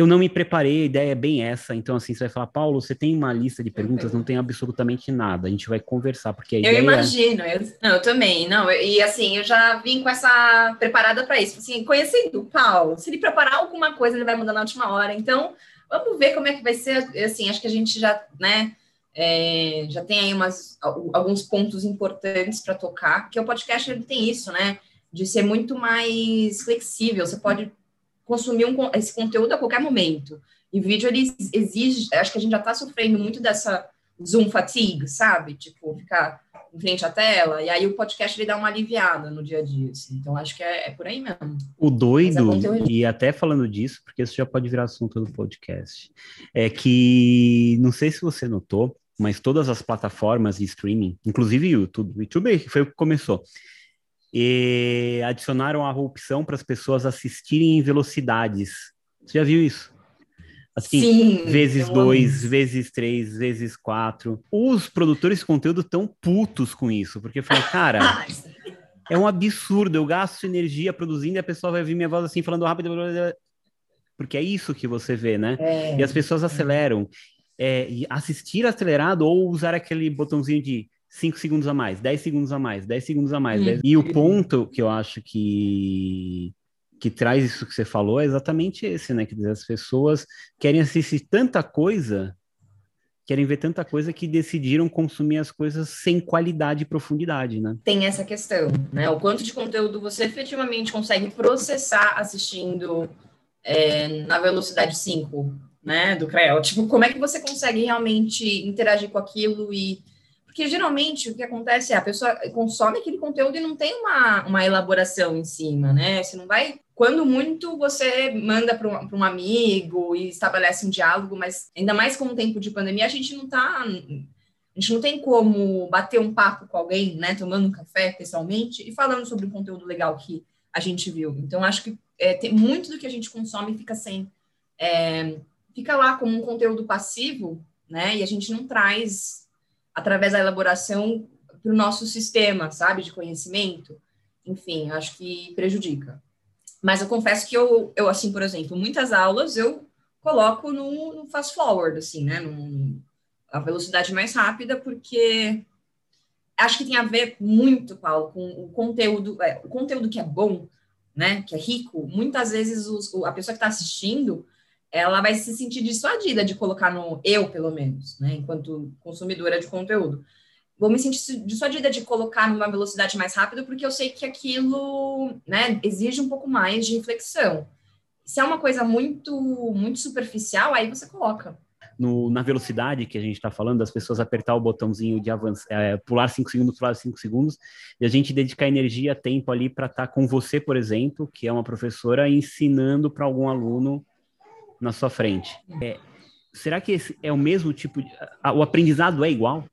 eu não me preparei, a ideia é bem essa. Então, assim, você vai falar, Paulo, você tem uma lista de perguntas? Não tem absolutamente nada. A gente vai conversar, porque a eu ideia... Eu imagino. Eu, não, eu também. Não, e assim, eu já vim com essa preparada para isso. Assim, conhecendo o Paulo, se ele preparar alguma coisa, ele vai mudar na última hora. Então, vamos ver como é que vai ser. Assim, acho que a gente já, né, é, já tem aí umas, alguns pontos importantes para tocar, porque o podcast ele tem isso, né? De ser muito mais flexível. Você pode consumir um, esse conteúdo a qualquer momento. E vídeo, ele exige, acho que a gente já está sofrendo muito dessa Zoom fatigue, sabe? Tipo, ficar em frente à tela, e aí o podcast ele dá uma aliviada no dia a dia, assim. Então, acho que é, é por aí mesmo. O doido, é e até falando disso, porque isso já pode virar assunto do podcast, é que, não sei se você notou, mas todas as plataformas de streaming, inclusive o YouTube, o YouTube foi o que começou, e adicionaram a opção para as pessoas assistirem em velocidades. Você já viu isso? Assim, Sim, vezes dois, vezes três, vezes quatro. Os produtores de conteúdo estão putos com isso, porque falam, cara, é um absurdo, eu gasto energia produzindo e a pessoa vai ouvir minha voz assim, falando rápido, porque é isso que você vê, né? É, e as pessoas aceleram. É, assistir acelerado ou usar aquele botãozinho de 5 segundos a mais, 10 segundos a mais, 10 segundos a mais. Hum. E o ponto que eu acho que que traz isso que você falou é exatamente esse, né? Que as pessoas querem assistir tanta coisa, querem ver tanta coisa que decidiram consumir as coisas sem qualidade e profundidade, né? Tem essa questão, né? O quanto de conteúdo você efetivamente consegue processar assistindo é, na velocidade 5, né? Do CREL. Tipo, como é que você consegue realmente interagir com aquilo e porque geralmente o que acontece é a pessoa consome aquele conteúdo e não tem uma, uma elaboração em cima, né? Você não vai. Quando muito, você manda para um, um, amigo e estabelece um diálogo, mas ainda mais com o tempo de pandemia, a gente não está. A gente não tem como bater um papo com alguém, né? Tomando um café pessoalmente e falando sobre o conteúdo legal que a gente viu. Então, acho que é, tem, muito do que a gente consome fica sem. É, fica lá como um conteúdo passivo, né? E a gente não traz através da elaboração para o nosso sistema, sabe, de conhecimento. Enfim, acho que prejudica. Mas eu confesso que eu, eu assim, por exemplo, muitas aulas eu coloco no, no fast forward, assim, né, no, a velocidade mais rápida, porque acho que tem a ver muito, Paulo, com o conteúdo, é, o conteúdo que é bom, né, que é rico. Muitas vezes os, a pessoa que está assistindo ela vai se sentir dissuadida de colocar no eu, pelo menos, né, enquanto consumidora de conteúdo. Vou me sentir dissuadida de colocar numa velocidade mais rápida, porque eu sei que aquilo, né, exige um pouco mais de reflexão. Se é uma coisa muito, muito superficial, aí você coloca. No, na velocidade que a gente está falando, das pessoas apertar o botãozinho de avançar, é, pular cinco segundos, pular cinco segundos, e a gente dedicar energia, tempo ali para estar tá com você, por exemplo, que é uma professora, ensinando para algum aluno na sua frente. É, será que é o mesmo tipo de. O aprendizado é igual?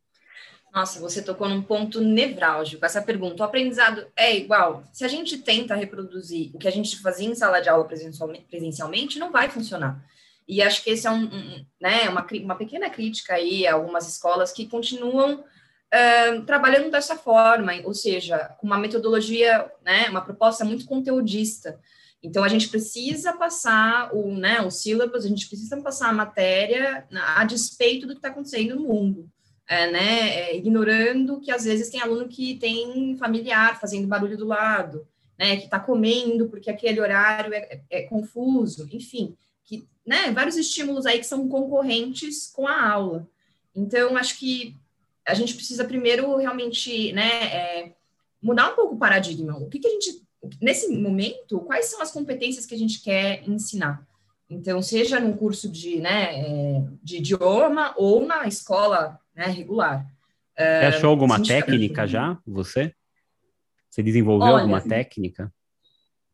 Nossa, você tocou num ponto nevrálgico. Essa pergunta: o aprendizado é igual? Se a gente tenta reproduzir o que a gente fazia em sala de aula presencialmente, não vai funcionar. E acho que esse é um, um né, uma, uma pequena crítica aí a algumas escolas que continuam uh, trabalhando dessa forma, ou seja, com uma metodologia, né, uma proposta muito conteudista. Então, a gente precisa passar o, né, o sílabus, a gente precisa passar a matéria a despeito do que está acontecendo no mundo, é, né, é, ignorando que às vezes tem aluno que tem familiar fazendo barulho do lado, né, que está comendo porque aquele horário é, é, confuso, enfim, que, né, vários estímulos aí que são concorrentes com a aula. Então, acho que a gente precisa primeiro realmente, né, é, mudar um pouco o paradigma. O que, que a gente nesse momento, quais são as competências que a gente quer ensinar? Então, seja num curso de, né, é, de idioma ou na escola né, regular. Você uh, achou alguma técnica já, você? Você desenvolveu Olha, alguma técnica?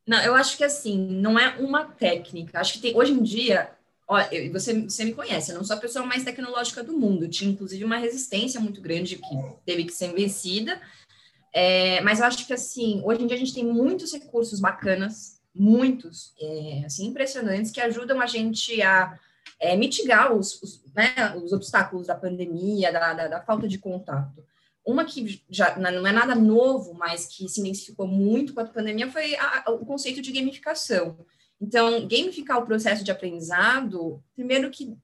Não, eu acho que assim, não é uma técnica. Acho que tem, hoje em dia, ó, eu, você, você me conhece, eu não sou a pessoa mais tecnológica do mundo. Tinha, inclusive, uma resistência muito grande que teve que ser vencida. É, mas eu acho que, assim, hoje em dia a gente tem muitos recursos bacanas, muitos, é, assim, impressionantes, que ajudam a gente a é, mitigar os, os, né, os, obstáculos da pandemia, da, da, da, falta de contato. Uma que já não é nada novo, mas que se intensificou muito com a pandemia foi a, o conceito de gamificação. Então, gamificar o processo de aprendizado, primeiro que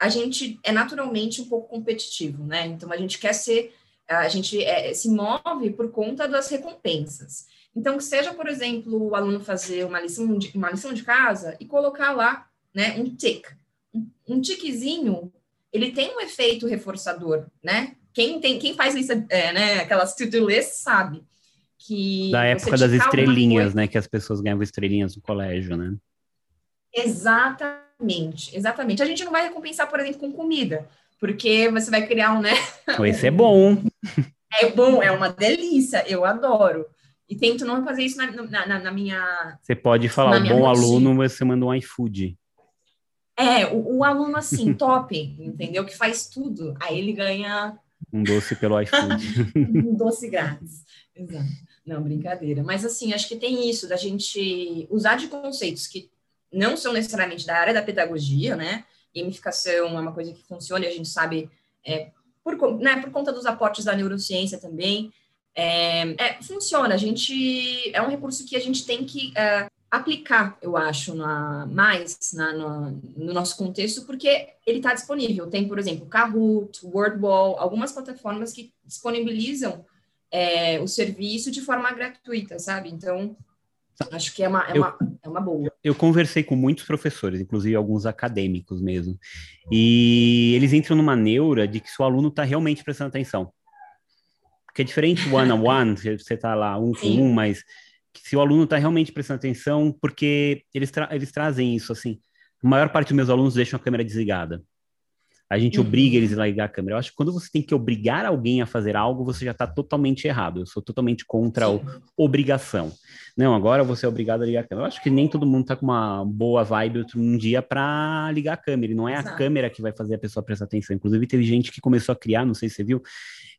a gente é naturalmente um pouco competitivo, né? Então, a gente quer ser, a gente é, se move por conta das recompensas. Então, que seja, por exemplo, o aluno fazer uma lição de, uma lição de casa e colocar lá, né, um tic. Um, um tiquezinho, ele tem um efeito reforçador, né? Quem, tem, quem faz isso, é, né, aquelas to-do lists sabe que... Da época das estrelinhas, né, que as pessoas ganhavam estrelinhas no colégio, né? Exatamente, exatamente. A gente não vai recompensar, por exemplo, com comida, porque você vai criar um, né? Esse é bom. É bom, é uma delícia, eu adoro. E tento não fazer isso na, na, na minha. Você pode falar, o bom rotina. aluno, você manda um iFood. É, o, o aluno assim, top, entendeu? Que faz tudo. Aí ele ganha. Um doce pelo iFood. um doce grátis. Exato. Não, brincadeira. Mas assim, acho que tem isso da gente usar de conceitos que não são necessariamente da área da pedagogia, né? Gamificação é uma coisa que funciona e a gente sabe é, por, né, por conta dos aportes da neurociência também. É, é, funciona, a gente é um recurso que a gente tem que é, aplicar, eu acho, na, mais na, no, no, nosso contexto, porque ele está disponível. Tem, por exemplo, Kahoot, WordWall, algumas plataformas que disponibilizam é, o serviço de forma gratuita, sabe? Então, acho que é uma, é, eu, uma, é uma boa. Eu conversei com muitos professores, inclusive alguns acadêmicos mesmo, e eles entram numa neura de que se o aluno está realmente prestando atenção. Porque é diferente one-on-one, -on -one, você está lá um com um, mas se o aluno está realmente prestando atenção, porque eles, tra eles trazem isso, assim, a maior parte dos meus alunos deixam a câmera desligada. A gente uhum. obriga eles a ligar a câmera. Eu acho que quando você tem que obrigar alguém a fazer algo, você já está totalmente errado. Eu sou totalmente contra Sim. a obrigação. Não, agora você é obrigado a ligar a câmera. Eu acho que nem todo mundo está com uma boa vibe um dia para ligar a câmera. E não é Exato. a câmera que vai fazer a pessoa prestar atenção. Inclusive, teve gente que começou a criar, não sei se você viu,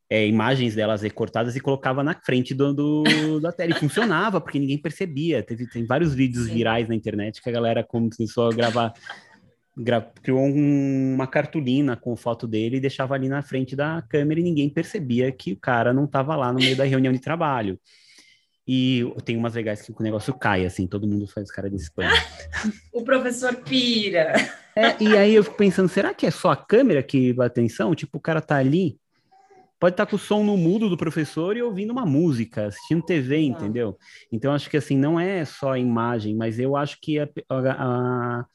é, imagens delas recortadas e colocava na frente do, do da tela. E funcionava, porque ninguém percebia. Teve, tem vários vídeos Sim. virais na internet que a galera começou a gravar. Criou um, uma cartolina com foto dele e deixava ali na frente da câmera e ninguém percebia que o cara não estava lá no meio da reunião de trabalho. E tem umas legais que o negócio cai, assim, todo mundo faz cara de espanha. o professor pira. É, e aí eu fico pensando, será que é só a câmera que dá atenção? Tipo, o cara tá ali pode estar com o som no mudo do professor e ouvindo uma música, assistindo TV, entendeu? Então, acho que assim, não é só a imagem, mas eu acho que a, a, a,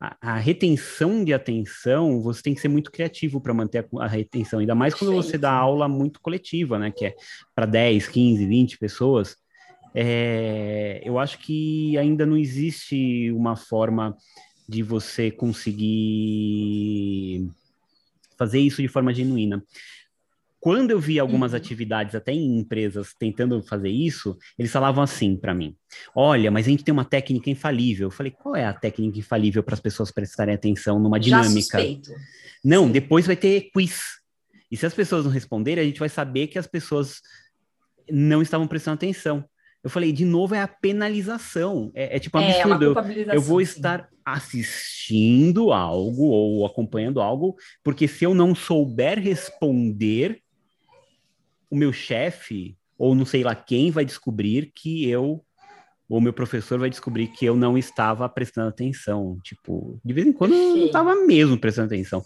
a retenção de atenção, você tem que ser muito criativo para manter a, retenção, ainda mais quando você dá aula muito coletiva, né? Que é para 10, 15, 20 pessoas. É, eu acho que ainda não existe uma forma de você conseguir fazer isso de forma genuína. Quando eu vi algumas uhum. atividades, até em empresas, tentando fazer isso, eles falavam assim para mim: Olha, mas a gente tem uma técnica infalível. Eu falei: Qual é a técnica infalível para as pessoas prestarem atenção numa dinâmica? Não, Sim. depois vai ter quiz. E se as pessoas não responderem, a gente vai saber que as pessoas não estavam prestando atenção. Eu falei, de novo, é a penalização. É, é tipo um é, absurdo. eu, eu vou estar sim. assistindo algo ou acompanhando algo, porque se eu não souber responder, o meu chefe, ou não sei lá quem, vai descobrir que eu, ou meu professor vai descobrir que eu não estava prestando atenção. Tipo, de vez em quando eu não estava mesmo prestando atenção.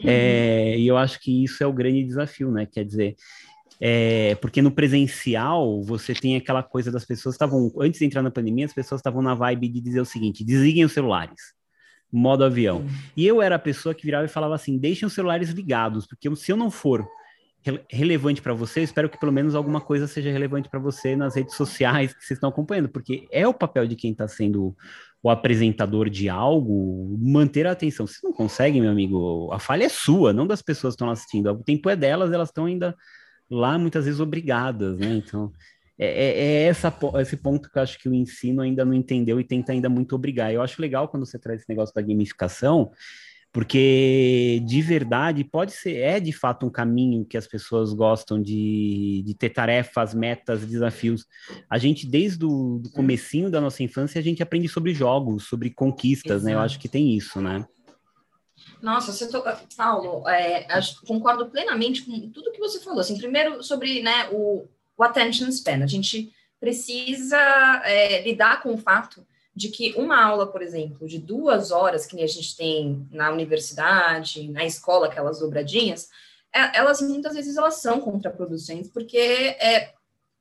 Uhum. É, e eu acho que isso é o grande desafio, né? Quer dizer, é, porque no presencial você tem aquela coisa das pessoas estavam antes de entrar na pandemia as pessoas estavam na vibe de dizer o seguinte desliguem os celulares modo avião e eu era a pessoa que virava e falava assim deixem os celulares ligados porque se eu não for relevante para você, espero que pelo menos alguma coisa seja relevante para você nas redes sociais que vocês estão acompanhando, porque é o papel de quem está sendo o apresentador de algo manter a atenção. Vocês não conseguem, meu amigo, a falha é sua, não das pessoas que estão assistindo. O tempo é delas, elas estão ainda lá muitas vezes obrigadas, né? Então, é, é, é essa, esse ponto que eu acho que o ensino ainda não entendeu e tenta ainda muito obrigar. Eu acho legal quando você traz esse negócio da gamificação, porque de verdade pode ser, é de fato um caminho que as pessoas gostam de, de ter tarefas, metas, desafios. A gente, desde o do comecinho da nossa infância, a gente aprende sobre jogos, sobre conquistas, Exato. né? Eu acho que tem isso, né? Nossa, você to... Paulo, é, concordo plenamente com tudo que você falou. Assim, primeiro sobre né, o, o attention span. A gente precisa é, lidar com o fato de que uma aula, por exemplo, de duas horas, que a gente tem na universidade, na escola, aquelas dobradinhas, é, elas muitas vezes elas são contraproducentes, porque é,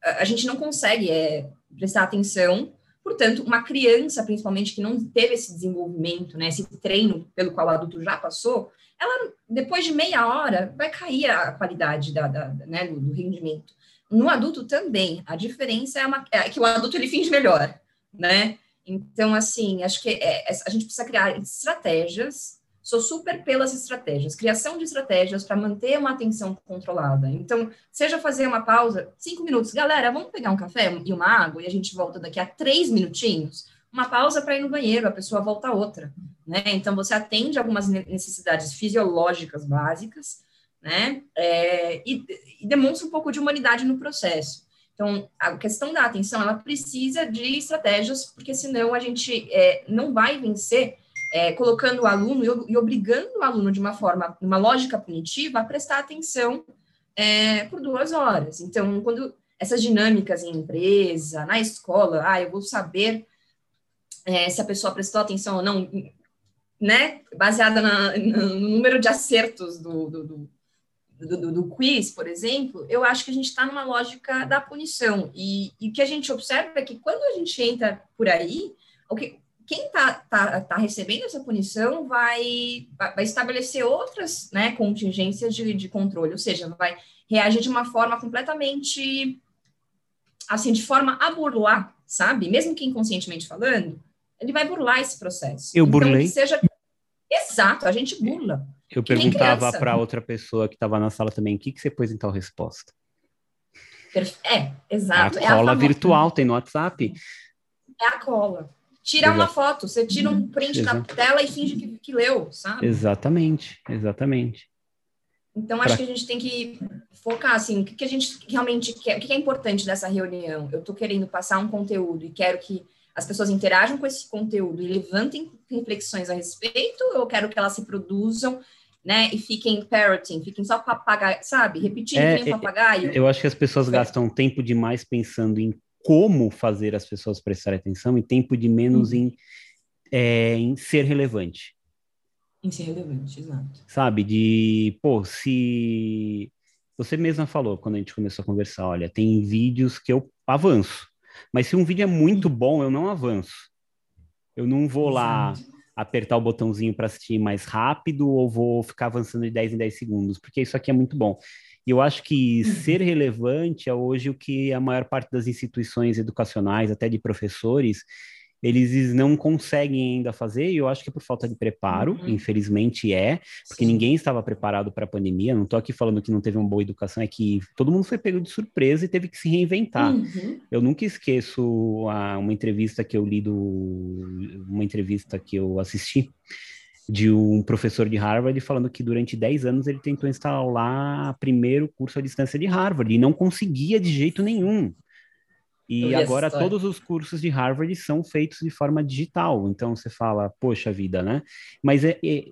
a gente não consegue é, prestar atenção. Portanto, uma criança, principalmente, que não teve esse desenvolvimento, né, esse treino pelo qual o adulto já passou, ela, depois de meia hora, vai cair a qualidade da, da né, do, do, rendimento. No adulto também, a diferença é, uma, é que o adulto ele finge melhor, né? Então, assim, acho que é, a gente precisa criar estratégias. Sou super pelas estratégias, criação de estratégias para manter uma atenção controlada. Então, seja fazer uma pausa, cinco minutos, galera, vamos pegar um café e uma água e a gente volta daqui a três minutinhos. Uma pausa para ir no banheiro, a pessoa volta outra, né? Então, você atende algumas necessidades fisiológicas básicas, né? É, e, e demonstra um pouco de humanidade no processo. Então, a questão da atenção, ela precisa de estratégias, porque senão a gente é, não vai vencer é, colocando o aluno e, e, obrigando o aluno de uma forma, uma lógica punitiva, a prestar atenção é, por duas horas. Então, quando essas dinâmicas em empresa, na escola, ah, eu vou saber é, se a pessoa prestou atenção ou não, né, baseada na, no número de acertos do, do, do do, do, do, quiz, por exemplo, eu acho que a gente está numa lógica da punição. E, e, o que a gente observa é que quando a gente entra por aí, o que, quem está tá, tá recebendo essa punição vai, vai estabelecer outras né, contingências de, de controle, ou seja, vai reagir de uma forma completamente, assim, de forma a burlar, sabe? Mesmo que inconscientemente falando, ele vai burlar esse processo. Eu então, burlei. Seja... Exato, a gente burla. Eu perguntava para outra pessoa que estava na sala também, o que, que você pôs em tal resposta? É, exato. A é cola a virtual tem no WhatsApp. É a cola. Tirar uma foto, você tira um print Exato. da tela e finge que, que leu, sabe? Exatamente, exatamente. Então, acho pra... que a gente tem que focar, assim, o que, que a gente realmente quer, o que, que é importante dessa reunião? Eu estou querendo passar um conteúdo e quero que as pessoas interajam com esse conteúdo e levantem reflexões a respeito, ou eu quero que elas se produzam né, e fiquem parroting, fiquem só papagaio, sabe? Repetindo é, é, papagaio. Eu acho que as pessoas gastam tempo demais pensando em como fazer as pessoas prestarem atenção e tempo de menos hum. em, é, em ser relevante. Em ser relevante, exato. Sabe? De, pô, se. Você mesma falou quando a gente começou a conversar: olha, tem vídeos que eu avanço. Mas se um vídeo é muito bom, eu não avanço. Eu não vou lá apertar o botãozinho para assistir mais rápido ou vou ficar avançando de 10 em 10 segundos, porque isso aqui é muito bom. E eu acho que uhum. ser relevante é hoje o que a maior parte das instituições educacionais, até de professores, eles não conseguem ainda fazer, e eu acho que é por falta de preparo, uhum. infelizmente é, porque Sim. ninguém estava preparado para a pandemia. Não estou aqui falando que não teve uma boa educação, é que todo mundo foi pego de surpresa e teve que se reinventar. Uhum. Eu nunca esqueço a, uma entrevista que eu li do. uma entrevista que eu assisti de um professor de Harvard falando que durante 10 anos ele tentou instalar primeiro curso à distância de Harvard e não conseguia de jeito nenhum. E agora todos os cursos de Harvard são feitos de forma digital. Então você fala, poxa vida, né? Mas é, é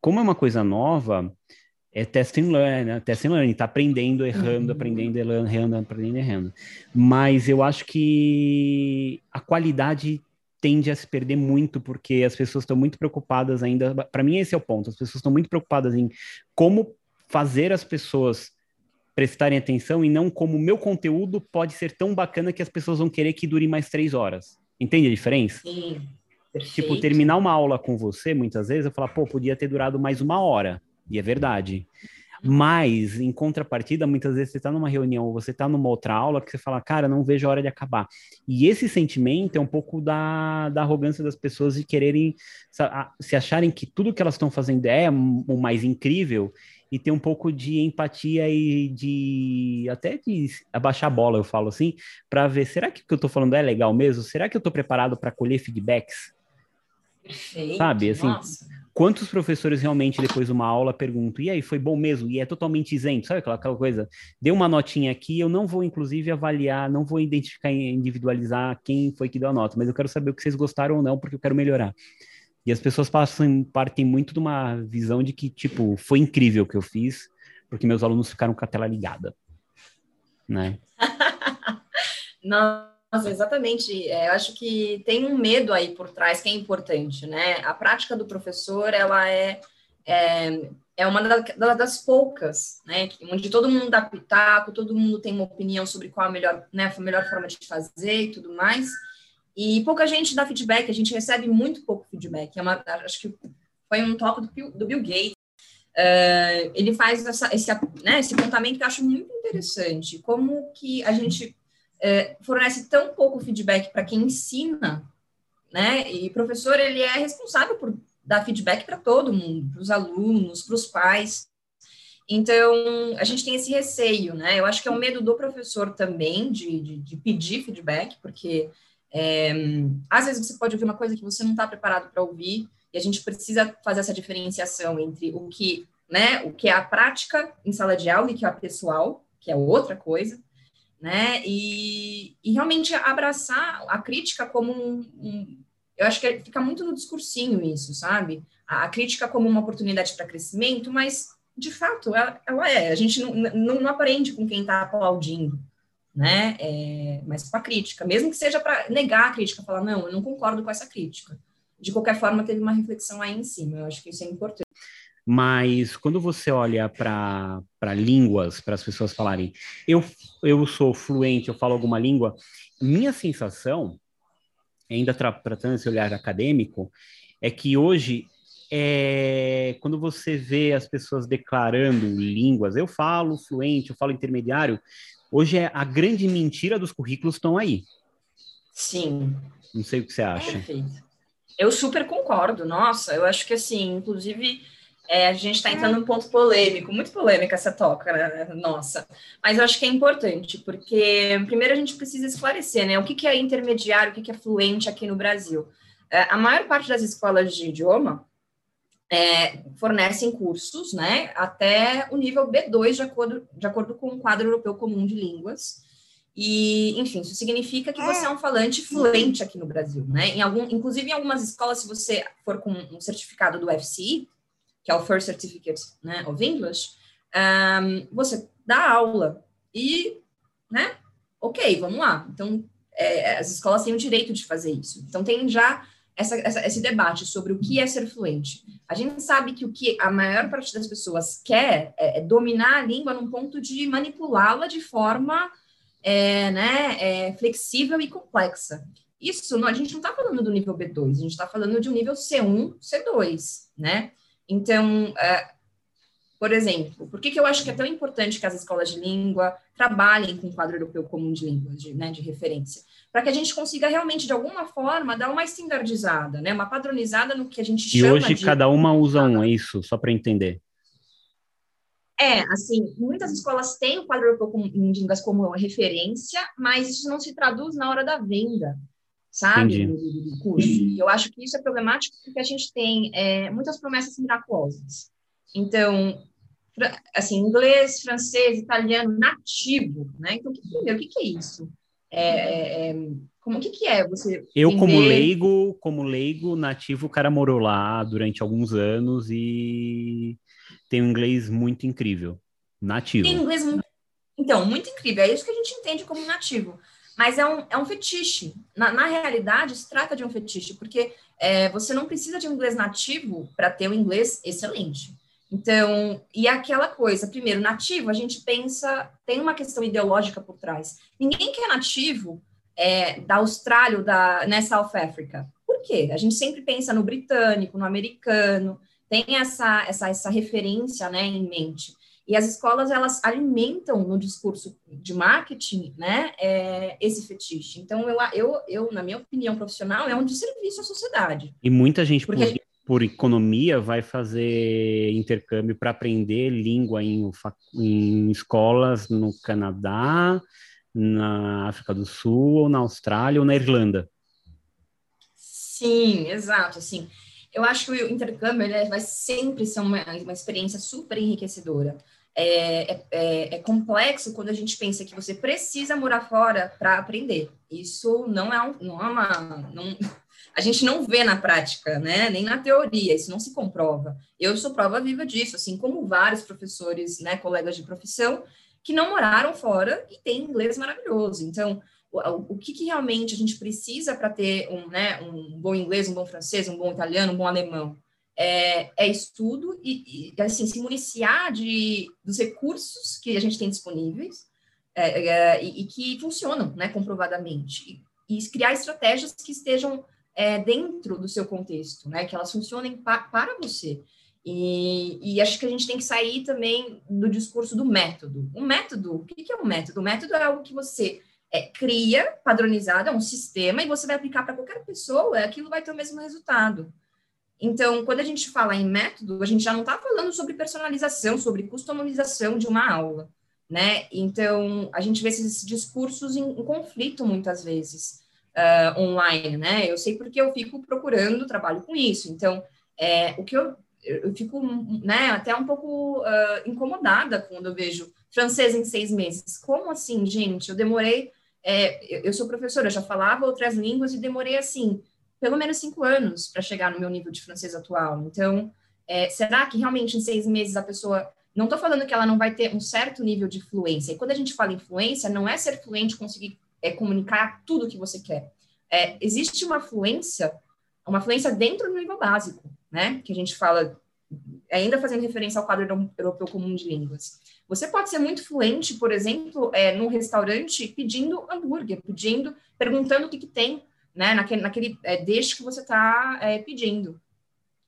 como é uma coisa nova, é test and learn, né? Test and learn, tá aprendendo, errando, uhum. aprendendo, errando, aprendendo, errando. Mas eu acho que a qualidade tende a se perder muito porque as pessoas estão muito preocupadas ainda. Para mim esse é o ponto. As pessoas estão muito preocupadas em como fazer as pessoas prestarem atenção e não como o meu conteúdo pode ser tão bacana que as pessoas vão querer que dure mais três horas. Entende a diferença? Sim. Perfeito. Tipo, terminar uma aula com você, muitas vezes, eu falo, pô, podia ter durado mais uma hora. E é verdade. Mas, em contrapartida, muitas vezes você está numa reunião ou você está numa outra aula que você fala, cara, não vejo a hora de acabar. E esse sentimento é um pouco da, da arrogância das pessoas de quererem se acharem que tudo que elas estão fazendo é o mais incrível e ter um pouco de empatia e de até de abaixar a bola, eu falo assim, para ver, será que o que eu estou falando é legal mesmo? Será que eu estou preparado para colher feedbacks? Perfeito, Sabe, assim, nossa. quantos professores realmente depois de uma aula perguntam, e aí, foi bom mesmo? E é totalmente isento, sabe aquela, aquela coisa? Deu uma notinha aqui, eu não vou inclusive avaliar, não vou identificar, individualizar quem foi que deu a nota, mas eu quero saber o que vocês gostaram ou não, porque eu quero melhorar. E as pessoas passam, partem muito de uma visão de que, tipo, foi incrível o que eu fiz, porque meus alunos ficaram com a tela ligada, né? Nossa, exatamente. É, eu acho que tem um medo aí por trás que é importante, né? A prática do professor, ela é, é, é uma das poucas, né? Onde todo mundo dá pitaco, todo mundo tem uma opinião sobre qual a melhor, né, a melhor forma de fazer e tudo mais. E pouca gente dá feedback, a gente recebe muito pouco feedback. É uma, acho que foi um toque do, do Bill Gates. Uh, ele faz essa, esse, né, esse apontamento que eu acho muito interessante. Como que a gente uh, fornece tão pouco feedback para quem ensina, né? E professor, ele é responsável por dar feedback para todo mundo, para os alunos, para os pais. Então, a gente tem esse receio, né? Eu acho que é um medo do professor também de, de, de pedir feedback, porque é, às vezes você pode ouvir uma coisa que você não está preparado para ouvir, e a gente precisa fazer essa diferenciação entre o que, né, o que é a prática em sala de aula e que é a pessoal, que é outra coisa, né? E, e realmente abraçar a crítica como um, um eu acho que fica muito no discursinho isso, sabe? A, a crítica como uma oportunidade para crescimento, mas de fato ela, ela, é. A gente não, não, não aprende com quem está aplaudindo, né? É, mas com a crítica, mesmo que seja para negar a crítica, falar não, eu não concordo com essa crítica. De qualquer forma, teve uma reflexão aí em cima. Eu acho que isso é importante. Mas quando você olha para línguas, para as pessoas falarem, eu, eu sou fluente, eu falo alguma língua, minha sensação ainda tratando esse olhar acadêmico, é que hoje, é, quando você vê as pessoas declarando línguas, eu falo fluente, eu falo intermediário, hoje é a grande mentira dos currículos estão aí. Sim. Não sei o que você acha. Perfeito. Eu super concordo. Nossa, eu acho que assim, inclusive é, a gente está entrando num ponto polêmico, muito polêmica essa toca, né? nossa. Mas eu acho que é importante, porque primeiro a gente precisa esclarecer, né? O que, que é intermediário, o que, que é fluente aqui no Brasil. É, a maior parte das escolas de idioma é, fornecem cursos, né? Até o nível B2, de acordo, de acordo com o quadro europeu comum de línguas. E, enfim, isso significa que você é um falante fluente aqui no Brasil, né? Em algum, inclusive, em algumas escolas, se você for com um certificado do FCI, que é o First Certificate né, of English, um, você dá aula e, né, ok, vamos lá. Então, é, as escolas têm o direito de fazer isso. Então, tem já essa, essa, esse debate sobre o que é ser fluente. A gente sabe que o que a maior parte das pessoas quer é, é dominar a língua num ponto de manipulá-la de forma é, né, é, flexível e complexa. Isso, não, a gente não está falando do nível B2, a gente está falando de um nível C1, C2, né? Então, é, por exemplo, por que, que eu acho que é tão importante que as escolas de língua trabalhem com o quadro europeu comum de línguas, de, né, de referência? Para que a gente consiga realmente, de alguma forma, dar uma standardizada, né, uma padronizada no que a gente e chama de... E hoje cada uma usa um, é isso? Só para entender. É, assim, muitas escolas têm o quadro europeu de línguas como referência, mas isso não se traduz na hora da venda sabe, do, do, curso. E eu acho que isso é problemático porque a gente tem é, muitas promessas miraculosas. Então, assim, inglês, francês, italiano, nativo, né? Então, o que, o que, que é isso? É, é, é como o que, que é você? Eu como leigo, como leigo nativo, o cara morou lá durante alguns anos e tem um inglês muito incrível, nativo. Tem inglês muito, então muito incrível. É isso que a gente entende como nativo mas é um, é um fetiche. Na, na realidade, se trata de um fetiche, porque é, você não precisa de um inglês nativo para ter um inglês excelente. Então, e aquela coisa, primeiro, nativo, a gente pensa, tem uma questão ideológica por trás. Ninguém que é nativo é, da Austrália ou da né, South Africa. Por quê? A gente sempre pensa no britânico, no americano, tem essa, essa, essa referência né, em mente. E as escolas, elas alimentam no discurso de marketing, né, é, esse fetiche. Então, eu, eu, eu, na minha opinião profissional, é um desserviço à sociedade. E muita gente, por, gente... por, economia, vai fazer intercâmbio para aprender língua em, em escolas no Canadá, na África do Sul, ou na Austrália, ou na Irlanda. Sim, exato, assim eu acho que o intercâmbio né, vai sempre ser uma, uma experiência super enriquecedora. É, é, é, é, complexo quando a gente pensa que você precisa morar fora para aprender. Isso não é, um, não é uma. Não, a gente não vê na prática, né? Nem na teoria, isso não se comprova. Eu sou prova viva disso, assim como vários professores, né, colegas de profissão, que não moraram fora e têm inglês maravilhoso. Então, o, o que, que, realmente a gente precisa para ter um, né, um bom inglês, um bom francês, um bom italiano, um bom alemão. É, é estudo e, e, assim, se municiar de, dos recursos que a gente tem disponíveis é, é, e, e, que funcionam, né, comprovadamente. E, e criar estratégias que estejam é, dentro do seu contexto, né, que elas funcionem pa, para você. E, e, acho que a gente tem que sair também do discurso do método. O método, o que é um método? O método é algo que você é, cria, padronizado, é um sistema, e você vai aplicar para qualquer pessoa, aquilo vai ter o mesmo resultado. Então, quando a gente fala em método, a gente já não está falando sobre personalização, sobre customização de uma aula, né? Então, a gente vê esses discursos em, em conflito muitas vezes uh, online, né? Eu sei porque eu fico procurando trabalho com isso. Então, é, o que eu eu fico né, até um pouco uh, incomodada quando eu vejo francês em seis meses. Como assim, gente? Eu demorei. É, eu sou professora, já falava outras línguas e demorei assim pelo menos cinco anos para chegar no meu nível de francês atual. Então, é, será que realmente em seis meses a pessoa não estou falando que ela não vai ter um certo nível de fluência. E quando a gente fala em fluência, não é ser fluente conseguir é, comunicar tudo o que você quer. É, existe uma fluência, uma fluência dentro do nível básico né? Que a gente fala, ainda fazendo referência ao quadro europeu comum de línguas. Você pode ser muito fluente, por exemplo, é, num restaurante pedindo hambúrguer, pedindo, perguntando o que, que tem, né? Naquele, naquele é, deixe que você está é, pedindo.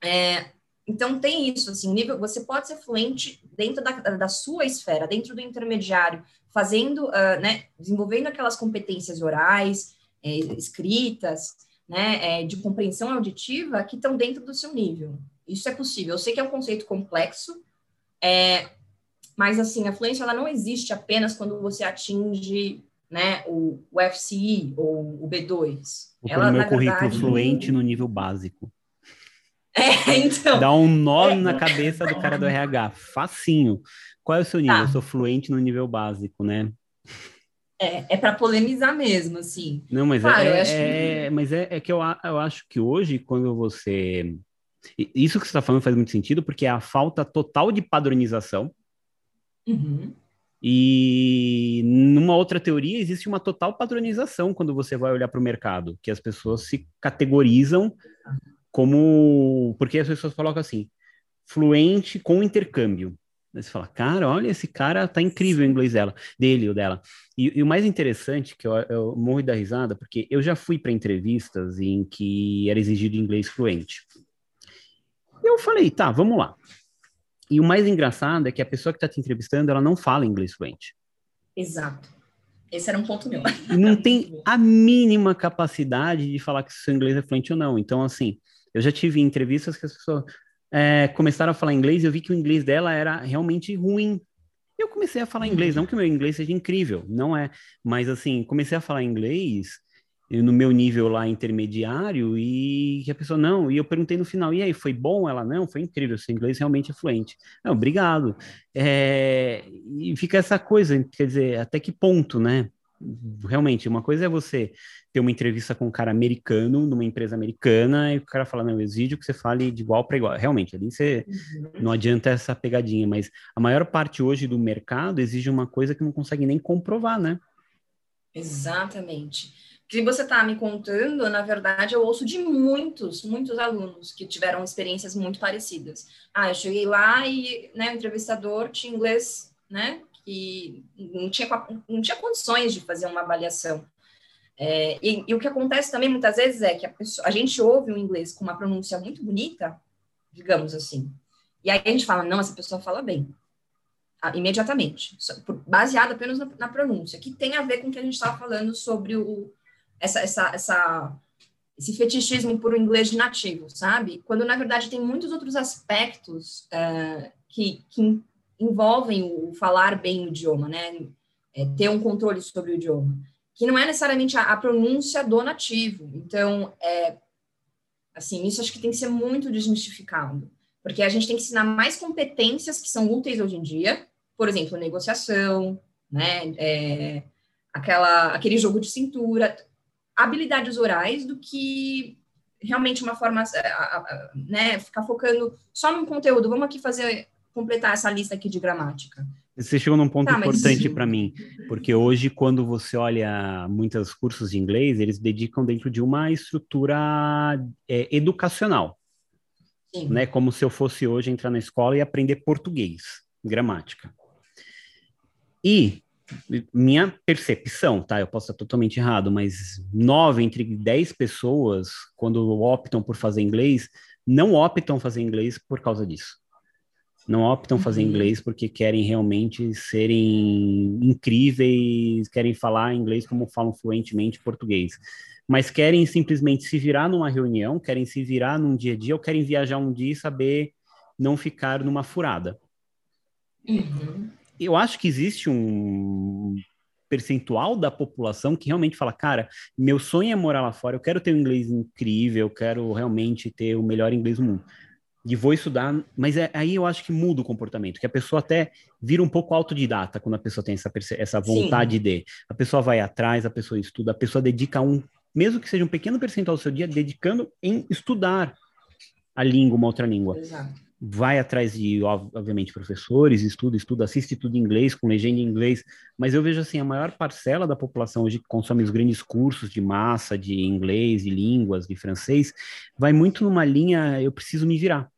É, então tem isso, assim, nível, você pode ser fluente dentro da, da sua esfera, dentro do intermediário, fazendo, uh, né, desenvolvendo aquelas competências orais, é, escritas, né, é, de compreensão auditiva que estão dentro do seu nível. Isso é possível. Eu sei que é um conceito complexo, é, mas assim, a fluência ela não existe apenas quando você atinge né, o, o FCI ou o B2. Vou ela, meu currículo verdade, fluente no nível básico. É, então. Dá um nó é, na cabeça do cara do RH. Facinho. Qual é o seu nível? Tá. Eu sou fluente no nível básico, né? É, é para polemizar mesmo, assim. Não, mas, claro, é, é, que... mas é, é que eu, eu acho que hoje, quando você. Isso que você está falando faz muito sentido, porque é a falta total de padronização. Uhum. E numa outra teoria, existe uma total padronização quando você vai olhar para o mercado, que as pessoas se categorizam como. Porque as pessoas colocam assim: fluente com intercâmbio. Você fala, cara, olha, esse cara tá incrível o inglês dela, dele ou dela. E, e, o mais interessante, que eu, eu morro da risada, porque eu já fui para entrevistas em que era exigido inglês fluente. Eu falei, tá, vamos lá. E o mais engraçado é que a pessoa que está te entrevistando, ela não fala inglês fluente. Exato. Esse era um ponto meu. Não tem a mínima capacidade de falar que seu inglês é fluente ou não. Então, assim, eu já tive entrevistas que as pessoas, é, começaram a falar inglês e eu vi que o inglês dela era realmente ruim. Eu comecei a falar inglês, não que o meu inglês seja incrível, não é, mas assim, comecei a falar inglês no meu nível lá intermediário e a pessoa não, e eu perguntei no final, e aí, foi bom? Ela, não, foi incrível, seu inglês realmente é fluente. Não, obrigado. É, e fica essa coisa, quer dizer, até que ponto, né? Realmente, uma coisa é você ter uma entrevista com um cara americano, numa empresa americana, e o cara fala, não, eu exijo que você fale de igual para igual. Realmente, ali você uhum. não adianta essa pegadinha, mas a maior parte hoje do mercado exige uma coisa que não consegue nem comprovar, né? Exatamente. O que você está me contando, na verdade, eu ouço de muitos, muitos alunos que tiveram experiências muito parecidas. Ah, eu cheguei lá e né, o entrevistador tinha inglês, né? Que não tinha, não tinha condições de fazer uma avaliação. É, e, e, o que acontece também muitas vezes é que a, pessoa, a gente ouve o inglês com uma pronúncia muito bonita, digamos assim, e aí a gente fala, não, essa pessoa fala bem, imediatamente, baseado apenas na, na, pronúncia, que tem a ver com o que a gente estava falando sobre o, essa, essa, essa, esse fetichismo por um inglês de nativo, sabe? Quando, na verdade, tem muitos outros aspectos uh, que, que envolvem o falar bem o idioma, né? É, ter um controle sobre o idioma, que não é necessariamente a, a pronúncia do nativo. Então, é, assim, isso acho que tem que ser muito desmistificado, porque a gente tem que ensinar mais competências que são úteis hoje em dia, por exemplo, negociação, né? É, aquela, aquele jogo de cintura, habilidades orais, do que realmente uma forma, né, ficar focando só no conteúdo. Vamos aqui fazer completar essa lista aqui de gramática. Você chegou num ponto tá, importante mas... para mim, porque hoje, quando você olha muitos cursos de inglês, eles dedicam dentro de uma estrutura é, educacional. Sim. Né? Como se eu fosse hoje entrar na escola e aprender português, gramática. E minha percepção, tá? Eu posso estar totalmente errado, mas nove entre dez pessoas, quando optam por fazer inglês, não optam fazer inglês por causa disso. Não optam fazer uhum. inglês porque querem realmente serem incríveis, querem falar inglês como falam fluentemente português. Mas querem simplesmente se virar numa reunião, querem se virar num dia a dia, ou querem viajar um dia e saber não ficar numa furada. Uhum. Eu acho que existe um percentual da população que realmente fala, cara, meu sonho é morar lá fora, eu quero ter um inglês incrível, eu quero realmente ter o melhor inglês do mundo de vou estudar, mas é, aí eu acho que muda o comportamento, que a pessoa até vira um pouco autodidata quando a pessoa tem essa, essa vontade Sim. de. A pessoa vai atrás, a pessoa estuda, a pessoa dedica um, mesmo que seja um pequeno percentual do seu dia, dedicando em estudar a língua, uma outra língua. Exato vai atrás de, obviamente, professores, estuda, estuda, assiste tudo em inglês, com legenda em inglês, mas eu vejo assim, a maior parcela da população hoje que consome os grandes cursos de massa, de inglês, de línguas, de francês, vai muito numa linha, eu preciso me virar.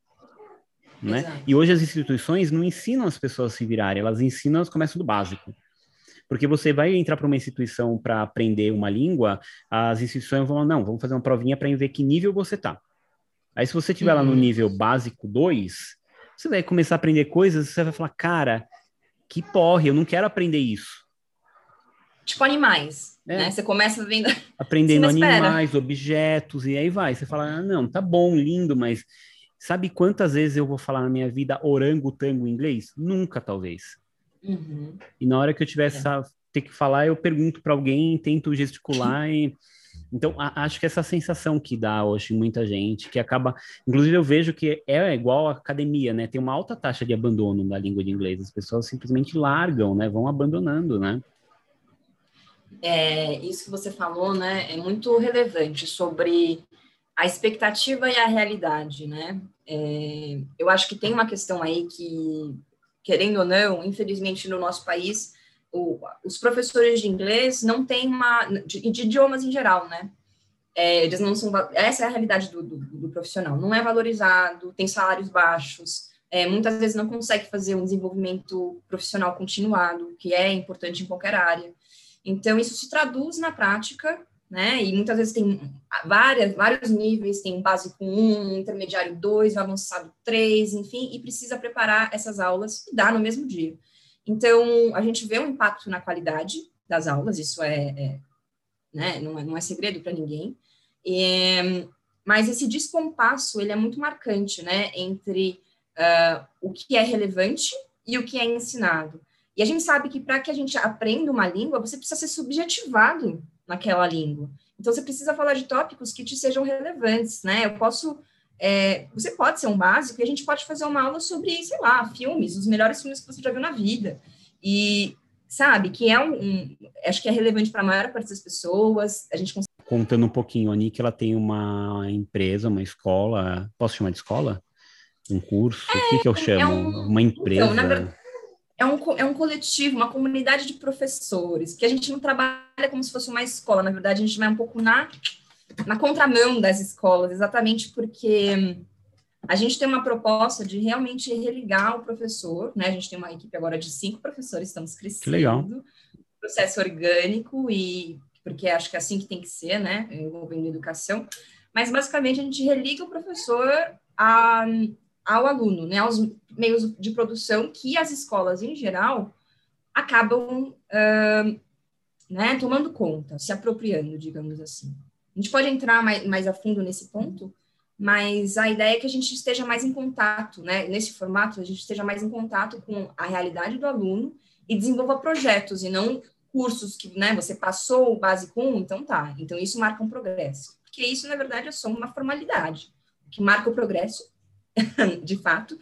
Né? E hoje as instituições não ensinam as pessoas a se virarem, elas ensinam, elas começam do básico. Porque você vai entrar para uma instituição para aprender uma língua, as instituições vão, não, vamos fazer uma provinha para ver que nível você está. Aí, se você estiver uhum. lá no uhum. nível básico 2, você vai começar a aprender coisas, você vai falar, cara, que porre, eu não quero aprender isso. Tipo animais, é. né? Você começa vendo... Aprendendo animais, objetos, e aí vai. Você fala, ah, não, tá bom, lindo, mas sabe quantas vezes eu vou falar na minha vida orangotango em inglês? Nunca, talvez. Uhum. E na hora que eu tiver é. essa, ter que falar, eu pergunto para alguém, tento gesticular e então, a, acho que essa sensação que dá hoje muita gente, que acaba. Inclusive, eu vejo que é igual a academia, né? Tem uma alta taxa de abandono da língua de inglês. As pessoas simplesmente largam, né? Vão abandonando, né? É, isso que você falou, né? É muito relevante sobre a expectativa e a realidade, né? É, eu acho que tem uma questão aí que, querendo ou não, infelizmente no nosso país os professores de inglês não têm uma. de, de idiomas em geral, né? É, eles não são. Essa é a realidade do, do, do, profissional. Não é valorizado, tem salários baixos, é, muitas vezes não consegue fazer um desenvolvimento profissional continuado, que é importante em qualquer área. Então, isso se traduz na prática, né? E muitas vezes tem várias, vários níveis, tem básico 1, um intermediário 2, um avançado 3, enfim, e precisa preparar essas aulas e dar no mesmo dia. Então, a gente vê um impacto na qualidade das aulas, isso é, é né, não, é não é segredo para ninguém. E, mas esse descompasso, ele é muito marcante, né, entre uh, o que é relevante e o que é ensinado. E a gente sabe que para que a gente aprenda uma língua, você precisa ser subjetivado naquela língua. Então, você precisa falar de tópicos que te sejam relevantes, né? Eu posso é, você pode ser um básico e a gente pode fazer uma aula sobre, sei lá, filmes, os melhores filmes que você já viu na vida. E sabe que é um, um acho que é relevante para a maior parte das pessoas. A gente consegue... contando um pouquinho, a Nick ela tem uma empresa, uma escola, posso chamar de escola? Um curso? É, o que, que eu é chamo? É um... Uma empresa? Então, verdade, é um, é um coletivo, uma comunidade de professores, que a gente não trabalha como se fosse uma escola, na verdade, a gente vai um pouco na na contramão das escolas, exatamente porque a gente tem uma proposta de realmente religar o professor, né? A gente tem uma equipe agora de cinco professores, estamos crescendo. Que legal. Processo orgânico e porque acho que é assim que tem que ser, né? Envolvendo educação. Mas basicamente a gente religa o professor a, ao aluno, né? Aos meios de produção que as escolas em geral acabam uh, né, tomando conta, se apropriando, digamos assim. A gente pode entrar mais, mais a fundo nesse ponto, mas a ideia é que a gente esteja mais em contato, né? Nesse formato, a gente esteja mais em contato com a realidade do aluno e desenvolva projetos e não cursos que, né, você passou o básico 1, então tá. Então isso marca um progresso. Porque isso, na verdade, é só uma formalidade. O que marca o progresso, de fato,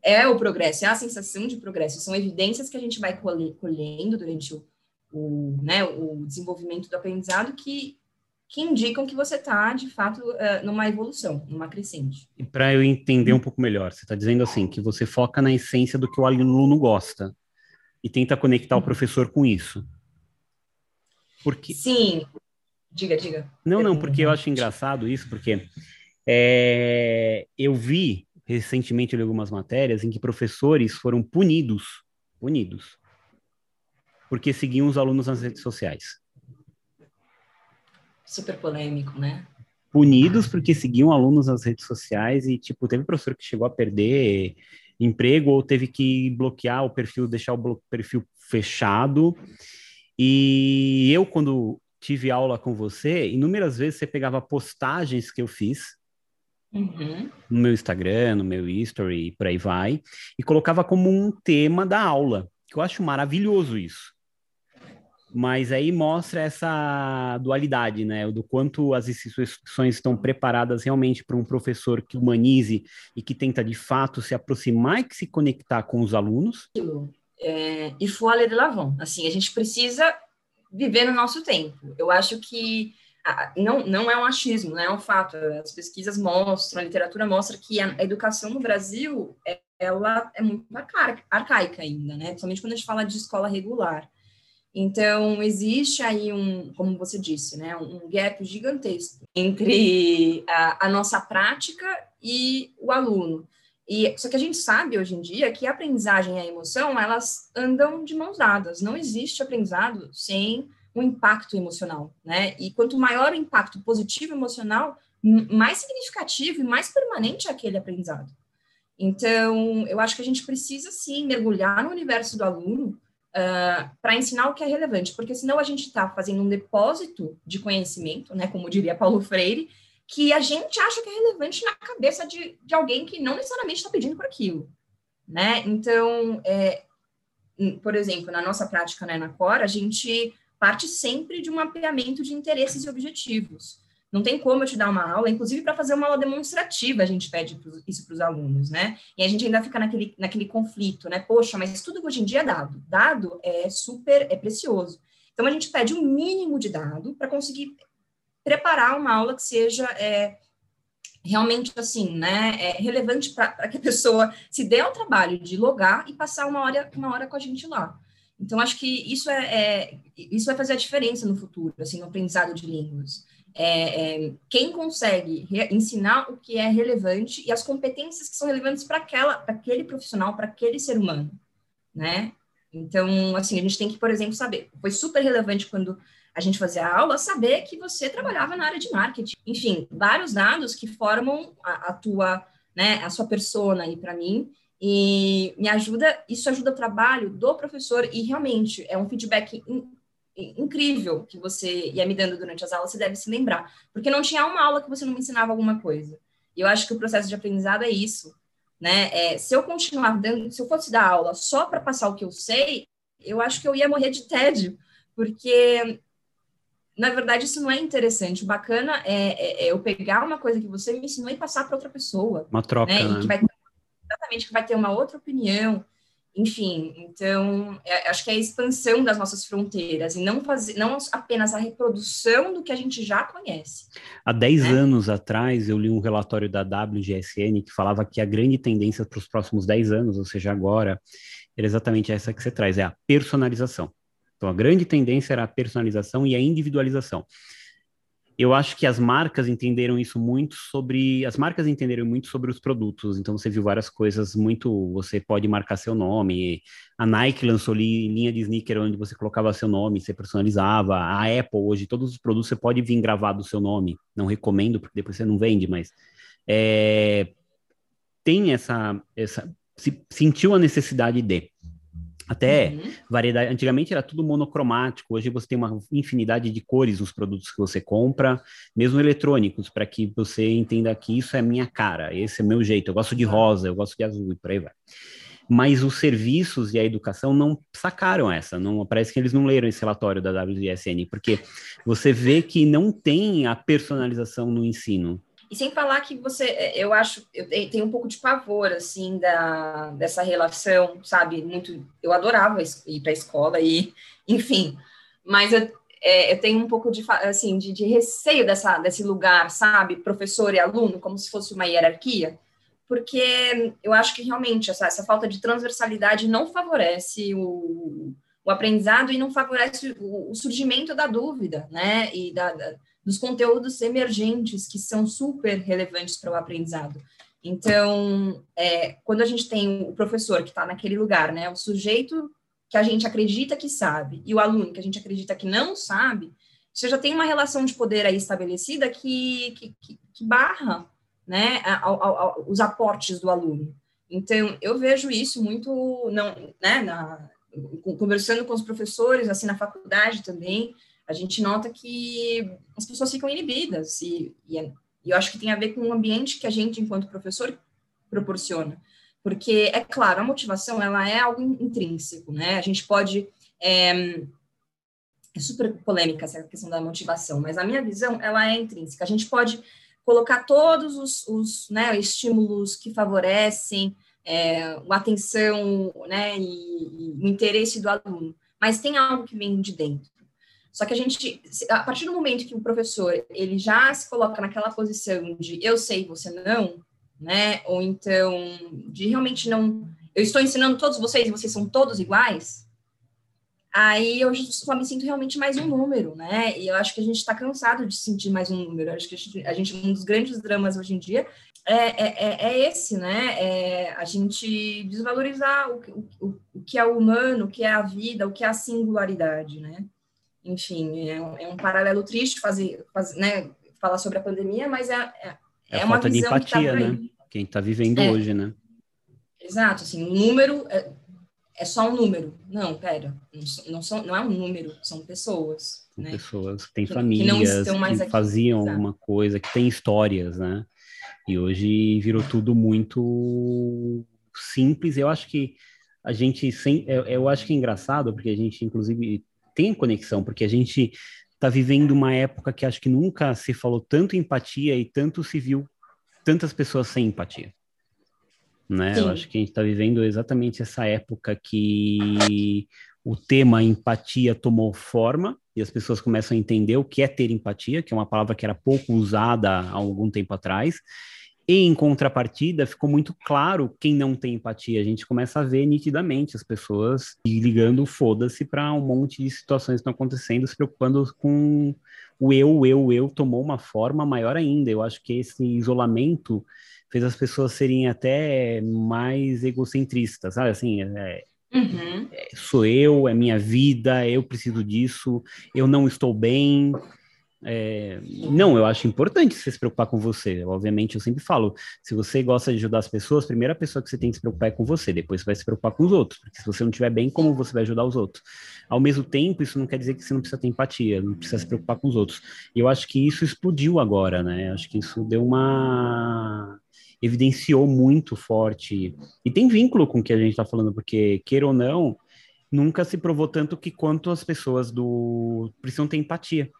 é o progresso, é a sensação de progresso. São evidências que a gente vai colhendo durante o, o, né, o desenvolvimento do aprendizado que que indicam que você está, de fato, uh, numa evolução, numa crescente. E para eu entender um pouco melhor, você está dizendo assim, que você foca na essência do que o aluno gosta. e tenta conectar o uhum. professor com isso. Porque... Sim, diga, diga. Não, não, porque eu acho engraçado isso, porque é, eu vi recentemente algumas matérias em que professores foram punidos, punidos, porque seguiam os alunos nas redes sociais. Super polêmico, né? Punidos porque seguiam alunos nas redes sociais e, tipo, teve professor que chegou a perder emprego ou teve que bloquear o perfil, deixar o perfil fechado. E eu, quando tive aula com você, inúmeras vezes você pegava postagens que eu fiz uhum. no meu Instagram, no meu History, por aí vai, e colocava como um tema da aula, que eu acho maravilhoso isso. Mas aí mostra essa dualidade, né? Do quanto as instituições estão preparadas realmente para um professor que humanize e que tenta de fato se aproximar e se conectar com os alunos. É, e aller de l'avant. Assim, a gente precisa viver no nosso tempo. Eu acho que não, não é um achismo, né? é um fato. As pesquisas mostram, a literatura mostra que a educação no Brasil é, ela é muito arcaica ainda, né? Principalmente quando a gente fala de escola regular. Então, existe aí um, como você disse, né, um gap gigantesco entre a, a nossa prática e o aluno. E só que a gente sabe hoje em dia que a aprendizagem e a emoção, elas andam de mãos dadas. Não existe aprendizado sem um impacto emocional, né? E quanto maior o impacto positivo emocional, mais significativo e mais permanente é aquele aprendizado. Então, eu acho que a gente precisa sim mergulhar no universo do aluno uh, ah, para ensinar o que é relevante, porque senão a gente está fazendo um depósito de conhecimento, né? Como diria Paulo Freire, que a gente acha que é relevante na cabeça de, de alguém que não necessariamente está pedindo por aquilo, né? Então, é, por exemplo, na nossa prática né, na Cora, a gente parte sempre de um mapeamento de interesses e objetivos. Não tem como eu te dar uma aula, inclusive para fazer uma aula demonstrativa, a gente pede isso para os alunos, né? E a gente ainda fica naquele, naquele conflito, né? Poxa, mas tudo hoje em dia é dado. Dado é super, é precioso. Então, a gente pede um mínimo de dado para conseguir preparar uma aula que seja é, realmente assim, né, é relevante para que a pessoa se dê ao trabalho de logar e passar uma hora, uma hora com a gente lá. Então, acho que isso é, é isso vai fazer a diferença no futuro, assim, no aprendizado de línguas. É, é, quem consegue ensinar o que é relevante e as competências que são relevantes para aquela, para aquele profissional, para aquele ser humano, né? Então, assim, a gente tem que, por exemplo, saber. Foi super relevante quando a gente fazia a aula, saber que você trabalhava na área de marketing. Enfim, vários dados que formam a, a tua, né, a sua persona aí para mim. E me ajuda, isso ajuda o trabalho do professor e realmente é um feedback incrível que você ia me dando durante as aulas, você deve se lembrar. Porque não tinha uma aula que você não me ensinava alguma coisa. E eu acho que o processo de aprendizado é isso. Né? É, se eu continuar dando, se eu fosse dar aula só para passar o que eu sei, eu acho que eu ia morrer de tédio, porque na verdade, isso não é interessante. O bacana é, é, é, eu pegar uma coisa que você me ensinou e passar para outra pessoa. Uma troca. Né? né? Que vai, exatamente, que vai ter uma outra opinião. Enfim, então, é, acho que é a expansão das nossas fronteiras e não, fazer, não apenas a reprodução do que a gente já conhece. Há 10 né? anos atrás, eu li um relatório da WGSN que falava que a grande tendência para os próximos 10 anos, ou seja, agora, era exatamente essa que você traz, é a personalização. Então, a grande tendência era a personalização e a individualização. Eu acho que as marcas entenderam isso muito sobre. As marcas entenderam muito sobre os produtos. Então, você viu várias coisas muito. Você pode marcar seu nome. A Nike lançou linha de sneaker onde você colocava seu nome, você personalizava. A Apple, hoje, todos os produtos você pode vir gravado o seu nome. Não recomendo, porque depois você não vende, mas. É, tem essa. essa se, sentiu a necessidade de. Até uhum. variedade. Antigamente era tudo monocromático, hoje você tem uma infinidade de cores nos produtos que você compra, mesmo eletrônicos, para que você entenda que isso é minha cara, esse é meu jeito. Eu gosto de rosa, eu gosto de azul e por aí vai. Mas os serviços e a educação não sacaram essa, não parece que eles não leram esse relatório da WSN, porque você vê que não tem a personalização no ensino. E sem falar que você, é, eu acho, eu tenho um pouco de pavor, assim, da, dessa relação, sabe? Muito, eu adorava ir para a escola e, enfim, mas eu, é, eu tenho um pouco de, assim, de, de, receio dessa, desse lugar, sabe? Professor e aluno, como se fosse uma hierarquia, porque eu acho que realmente essa, essa falta de transversalidade não favorece o, o aprendizado e não favorece o, o surgimento da dúvida, né? E da, da, dos conteúdos emergentes que são super relevantes para o aprendizado. Então, é, quando a gente tem o professor que está naquele lugar, né, o sujeito que a gente acredita que sabe e o aluno que a gente acredita que não sabe, você já tem uma relação de poder aí estabelecida que, que, que, que barra né, ao, ao, os aportes do aluno. Então, eu vejo isso muito, não, né, na, conversando com os professores, assim, na faculdade também, a gente nota que as pessoas ficam inibidas, e, e, é, e eu acho que tem a ver com o ambiente que a gente, enquanto professor, proporciona. Porque, é claro, a motivação, ela é algo intrínseco, né? A gente pode... É, é super polêmica essa questão da motivação, mas a minha visão, ela é intrínseca. A gente pode colocar todos os, os né, estímulos que favorecem é, a atenção né, e, e, o interesse do aluno, mas tem algo que vem de dentro. Só que a gente, a partir do momento que o professor ele já se coloca naquela posição de eu sei, você não, né, ou então de realmente não, eu estou ensinando todos vocês e vocês são todos iguais, aí eu só me sinto realmente mais um número, né? E eu acho que a gente está cansado de sentir mais um número. Eu acho que a gente, um dos grandes dramas hoje em dia é, é, é, é esse, né? É a gente desvalorizar o, o, o que é o humano, o que é a vida, o que é a singularidade, né? Enfim, é um, é um paralelo triste fazer, fazer, né? Falar sobre a pandemia, mas é, é, é, é uma falta de empatia, que tá né? Quem está vivendo é. hoje, né? Exato, assim, o número é, é só um número. Não, pera, não, são, não é um número, são pessoas. São né? pessoas que têm famílias, que, que faziam Exato. uma coisa, que têm histórias, né? E hoje virou tudo muito simples. Eu acho que a gente, sem, eu, eu acho que é engraçado, porque a gente, inclusive, tem conexão, porque a gente está vivendo uma época que acho que nunca se falou tanto empatia e tanto se viu tantas pessoas sem empatia né? Sim. Eu acho que a gente está vivendo exatamente essa época que o tema empatia tomou forma e as pessoas começam a entender o que é ter empatia, que é uma palavra que era pouco usada há algum tempo atrás. E em contrapartida, ficou muito claro quem não tem empatia. A gente começa a ver nitidamente as pessoas ligando foda-se para um monte de situações que estão acontecendo, se preocupando com o eu, o eu, o eu tomou uma forma maior ainda. Eu acho que esse isolamento fez as pessoas serem até mais egocentristas, sabe? Assim, é, uhum. é, sou eu, é minha vida, eu preciso disso, eu não estou bem. É, não, eu acho importante você se preocupar com você. Obviamente, eu sempre falo: se você gosta de ajudar as pessoas, a primeira pessoa que você tem que se preocupar é com você, depois você vai se preocupar com os outros. Porque se você não estiver bem, como você vai ajudar os outros? Ao mesmo tempo, isso não quer dizer que você não precisa ter empatia, não precisa se preocupar com os outros. E eu acho que isso explodiu agora, né? Acho que isso deu uma evidenciou muito forte. E tem vínculo com o que a gente está falando, porque, queira ou não, nunca se provou tanto que quanto as pessoas do precisam ter empatia.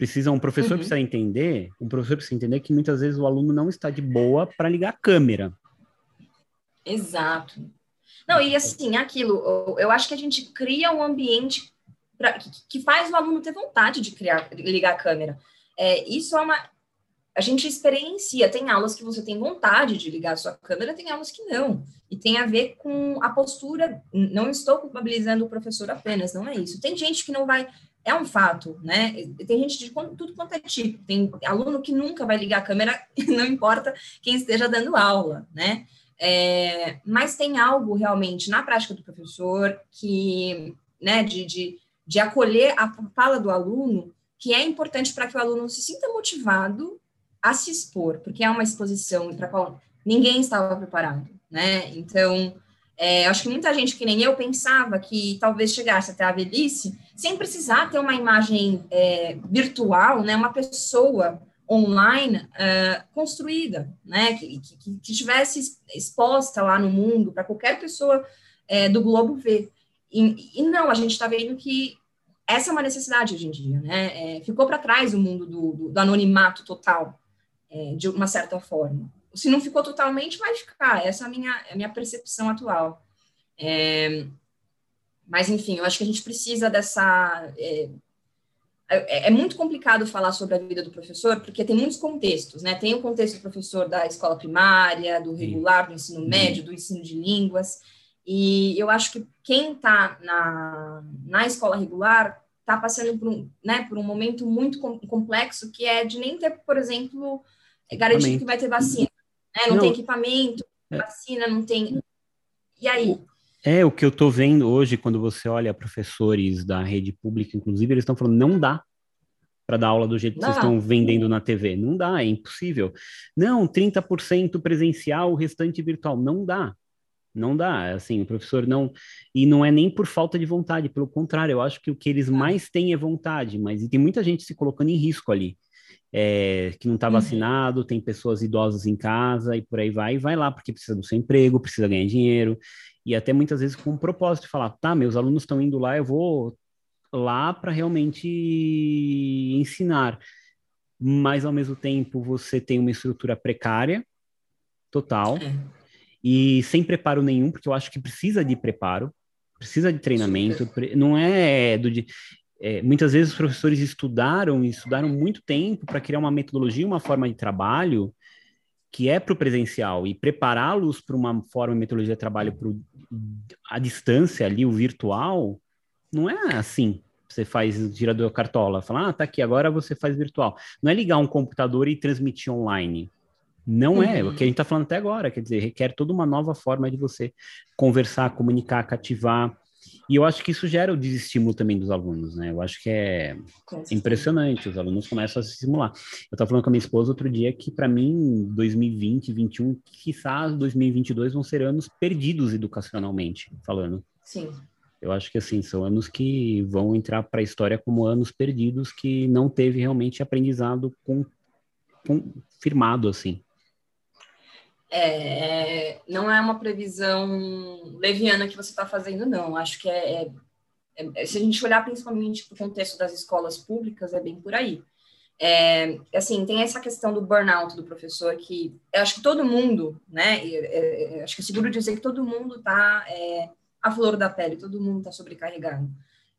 Precisam, um professor uhum. precisa entender, um professor precisa entender que muitas vezes o aluno não está de boa para ligar a câmera. Exato. Não, e assim, aquilo, eu acho que a gente cria um ambiente pra, que faz o aluno ter vontade de criar, ligar a câmera. É, isso é uma, a gente experiencia. Tem aulas que você tem vontade de ligar a sua câmera, tem aulas que não. E tem a ver com a postura. Não estou culpabilizando o professor apenas, não é isso. Tem gente que não vai. É um fato, né? Tem gente de tudo quanto é tipo. Tem aluno que nunca vai ligar a câmera, não importa quem esteja dando aula, né? É, mas tem algo realmente na prática do professor que, né, de, de, de acolher a fala do aluno, que é importante para que o aluno se sinta motivado a se expor, porque é uma exposição para qual ninguém estava preparado, né? Então, é, acho que muita gente que nem eu pensava que talvez chegasse até a velhice sem precisar ter uma imagem é, virtual, né? Uma pessoa online uh, construída, né? Que, que, que, tivesse exposta lá no mundo para qualquer pessoa é, do globo ver. E, e não, a gente está vendo que essa é uma necessidade hoje em dia, né? É, ficou para trás o mundo do, do, do anonimato total, é, de uma certa forma. Se não ficou totalmente, vai ficar. Essa é a minha, a minha percepção atual. É, mas, enfim, eu acho que a gente precisa dessa. É, é, é, muito complicado falar sobre a vida do professor, porque tem muitos contextos, né? Tem o contexto do professor da escola primária, do regular, do ensino médio, do ensino de línguas, e eu acho que quem está na, na escola regular está passando por um, né, por um momento muito complexo, que é de nem ter, por exemplo, garantido que vai ter vacina. Né? Não, não, tem equipamento, é. vacina, não tem. E aí? É, o que eu estou vendo hoje, quando você olha professores da rede pública, inclusive, eles estão falando, não dá para dar aula do jeito que vocês estão vendendo na TV. Não dá, é impossível. Não, 30% presencial, o restante virtual. Não dá. Não dá, assim, o professor não. E não é nem por falta de vontade, pelo contrário, eu acho que o que eles mais têm é vontade, mas e tem muita gente se colocando em risco ali. É, que não está uhum. vacinado, tem pessoas idosas em casa e por aí vai, e vai lá porque precisa do seu emprego, precisa ganhar dinheiro, e até muitas vezes com o propósito de falar, tá, meus alunos estão indo lá, eu vou lá para realmente ensinar. Mas ao mesmo tempo você tem uma estrutura precária, total, é. e sem preparo nenhum, porque eu acho que precisa de preparo, precisa de treinamento, Super. não é do de, é, muitas vezes os professores estudaram e estudaram muito tempo para criar uma metodologia, uma forma de trabalho que é para o presencial e prepará-los para uma forma de metodologia de trabalho para a distância ali, o virtual, não é assim. Você faz, tira do cartola, fala, ah, tá aqui, agora você faz virtual. Não é ligar um computador e transmitir online. Não uhum. é, o que a gente está falando até agora, quer dizer, requer toda uma nova forma de você conversar, comunicar, cativar. E eu acho que isso gera o desestímulo também dos alunos, né? Eu acho que é impressionante, os alunos começam a se estimular. Eu estava falando com a minha esposa outro dia que, para mim, 2020, 2021, quizás 2022 vão ser anos perdidos educacionalmente, falando. Sim. Eu acho que, assim, são anos que vão entrar para a história como anos perdidos que não teve realmente aprendizado com, com firmado, assim. É, não é uma previsão leviana que você está fazendo, não. Acho que é, é, é, se a gente olhar principalmente para o contexto das escolas públicas, é bem por aí. É, assim, tem essa questão do burnout do professor que eu acho que todo mundo, né? É, é, acho que é seguro dizer que todo mundo está à flor da pele, todo mundo está sobrecarregado.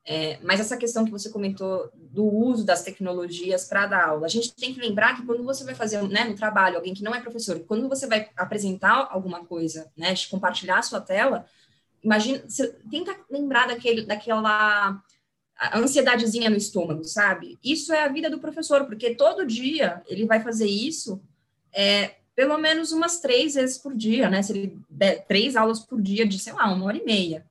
É, mas essa questão que você comentou do uso das tecnologias para dar aula, a gente tem que lembrar que quando você vai fazer né, no trabalho, alguém que não é professor, quando você vai apresentar alguma coisa, né, compartilhar a sua tela, imagina, tenta lembrar daquele, daquela ansiedadezinha no estômago, sabe? Isso é a vida do professor, porque todo dia ele vai fazer isso é, pelo menos umas três vezes por dia, né? Se ele der três aulas por dia de, sei lá, uma hora e meia.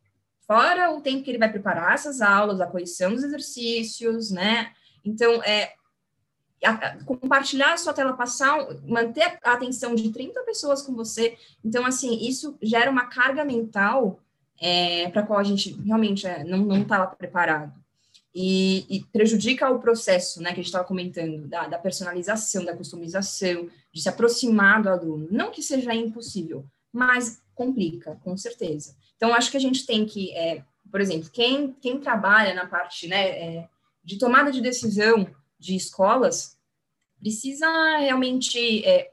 Fora o tempo que ele vai preparar essas aulas, a correção dos exercícios, né? Então, é, compartilhar a sua tela, passar, manter a atenção de 30 pessoas com você. Então, assim, isso gera uma carga mental é, para a qual a gente realmente é, não estava preparado. E, e, prejudica o processo, né, que a gente estava comentando, da, da, personalização, da customização, de se aproximar do aluno. Não que seja impossível, mas complica, com certeza. Então, acho que a gente tem que, é, por exemplo, quem, quem trabalha na parte né, é, de tomada de decisão de escolas, precisa realmente é,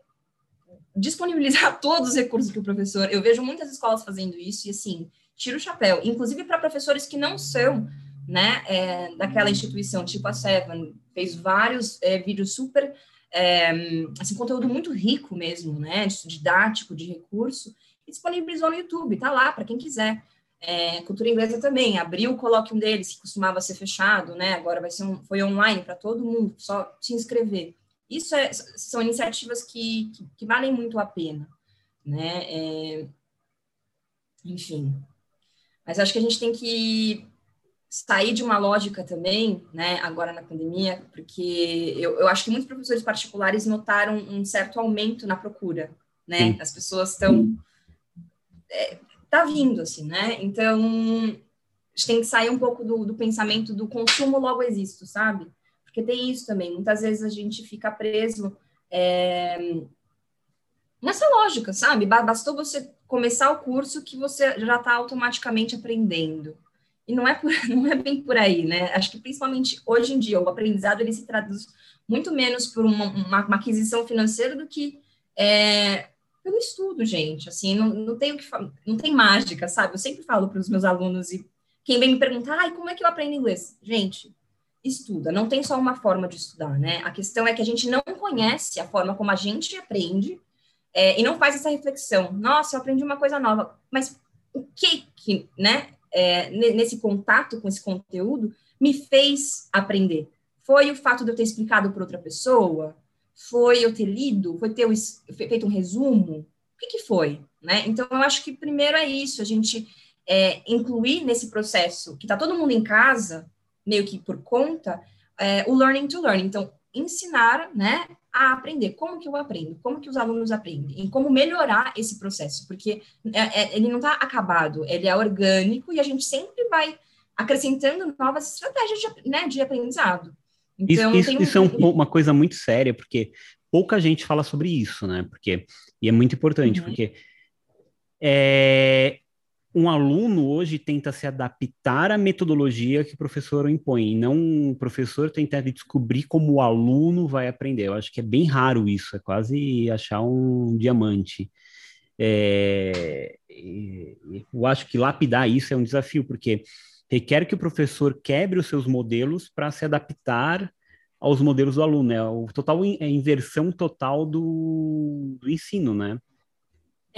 disponibilizar todos os recursos que o professor. Eu vejo muitas escolas fazendo isso e, assim, tira o chapéu, inclusive para professores que não são né, é, daquela instituição, tipo a Seven, fez vários é, vídeos super, é, assim, conteúdo muito rico mesmo, né, didático, de recurso, e disponibilizou no YouTube, tá lá para quem quiser. É, cultura inglesa também, abriu o colóquio deles, que costumava ser fechado, né? Agora vai ser um, foi online para todo mundo, só se inscrever. Isso é, são iniciativas que, que, que, valem muito a pena, né? É, enfim. Mas acho que a gente tem que sair de uma lógica também, né, agora na pandemia, porque eu, eu acho que muitos professores particulares notaram um certo aumento na procura, né? As pessoas estão é, tá vindo, assim, né? Então, a gente tem que sair um pouco do, do pensamento do consumo logo existo, sabe? Porque tem isso também. Muitas vezes a gente fica preso é, nessa lógica, sabe? Bastou você começar o curso que você já está automaticamente aprendendo. E não é, por, não é bem por aí, né? Acho que principalmente hoje em dia o aprendizado ele se traduz muito menos por uma, uma, uma aquisição financeira do que é, pelo estudo, gente. Assim, não, não tem o que não tem mágica, sabe? Eu sempre falo para os meus alunos e quem vem me perguntar, ai, como é que eu aprendo inglês? Gente, estuda. Não tem só uma forma de estudar, né? A questão é que a gente não conhece a forma como a gente aprende é, e não faz essa reflexão. Nossa, eu aprendi uma coisa nova, mas o que que, né, é, nesse contato com esse conteúdo me fez aprender? Foi o fato de eu ter explicado para outra pessoa? Foi eu ter lido? Foi ter feito um resumo? O que, que foi? Né? Então, eu acho que primeiro é isso, a gente é, incluir nesse processo que está todo mundo em casa, meio que por conta, é, o learning to learn. Então, ensinar né, a aprender. Como que eu aprendo? Como que os alunos aprendem? E como melhorar esse processo? Porque é, é, ele não está acabado, ele é orgânico e a gente sempre vai acrescentando novas estratégias de, né, de aprendizado. Então, isso, isso, um... isso é um, uma coisa muito séria, porque pouca gente fala sobre isso, né? Porque, e é muito importante, uhum. porque é, um aluno hoje tenta se adaptar à metodologia que o professor impõe, não o professor tentar descobrir como o aluno vai aprender. Eu acho que é bem raro isso, é quase achar um diamante. É, eu acho que lapidar isso é um desafio, porque requer que o professor quebre os seus modelos para se adaptar aos modelos do aluno, é o total é inversão total do, do ensino, né?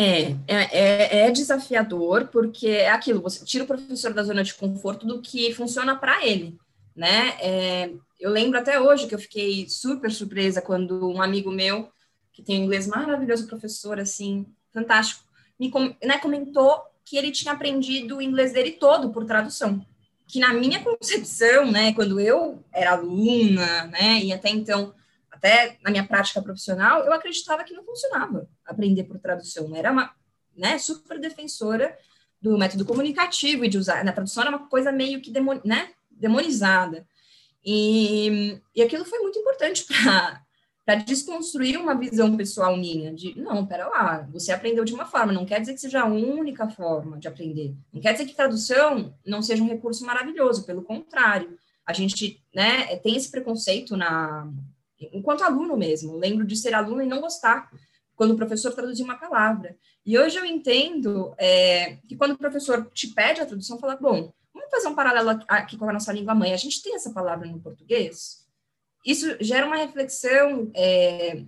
É, é, é, desafiador, porque é aquilo, você tira o professor da zona de conforto do que funciona para ele, né? É, eu lembro até hoje que eu fiquei super surpresa quando um amigo meu, que tem um inglês maravilhoso, professor, assim, fantástico, me né, comentou que ele tinha aprendido o inglês dele todo por tradução. Que na minha concepção, né, quando eu era aluna, né, e até então até na minha prática profissional, eu acreditava que não funcionava aprender por tradução. Era uma né, super defensora do método comunicativo e de usar. Na tradução era uma coisa meio que demon, né, demonizada. E, e aquilo foi muito importante para desconstruir uma visão pessoal minha de não, pera lá, você aprendeu de uma forma, não quer dizer que seja a única forma de aprender. Não quer dizer que tradução não seja um recurso maravilhoso, pelo contrário. A gente né, tem esse preconceito na, enquanto aluno mesmo. Lembro de ser aluno e não gostar quando o professor traduzia uma palavra. E hoje eu entendo é, que quando o professor te pede a tradução, fala, bom, vamos fazer um paralelo aqui com a nossa língua mãe. A gente tem essa palavra no português? Isso gera uma reflexão é,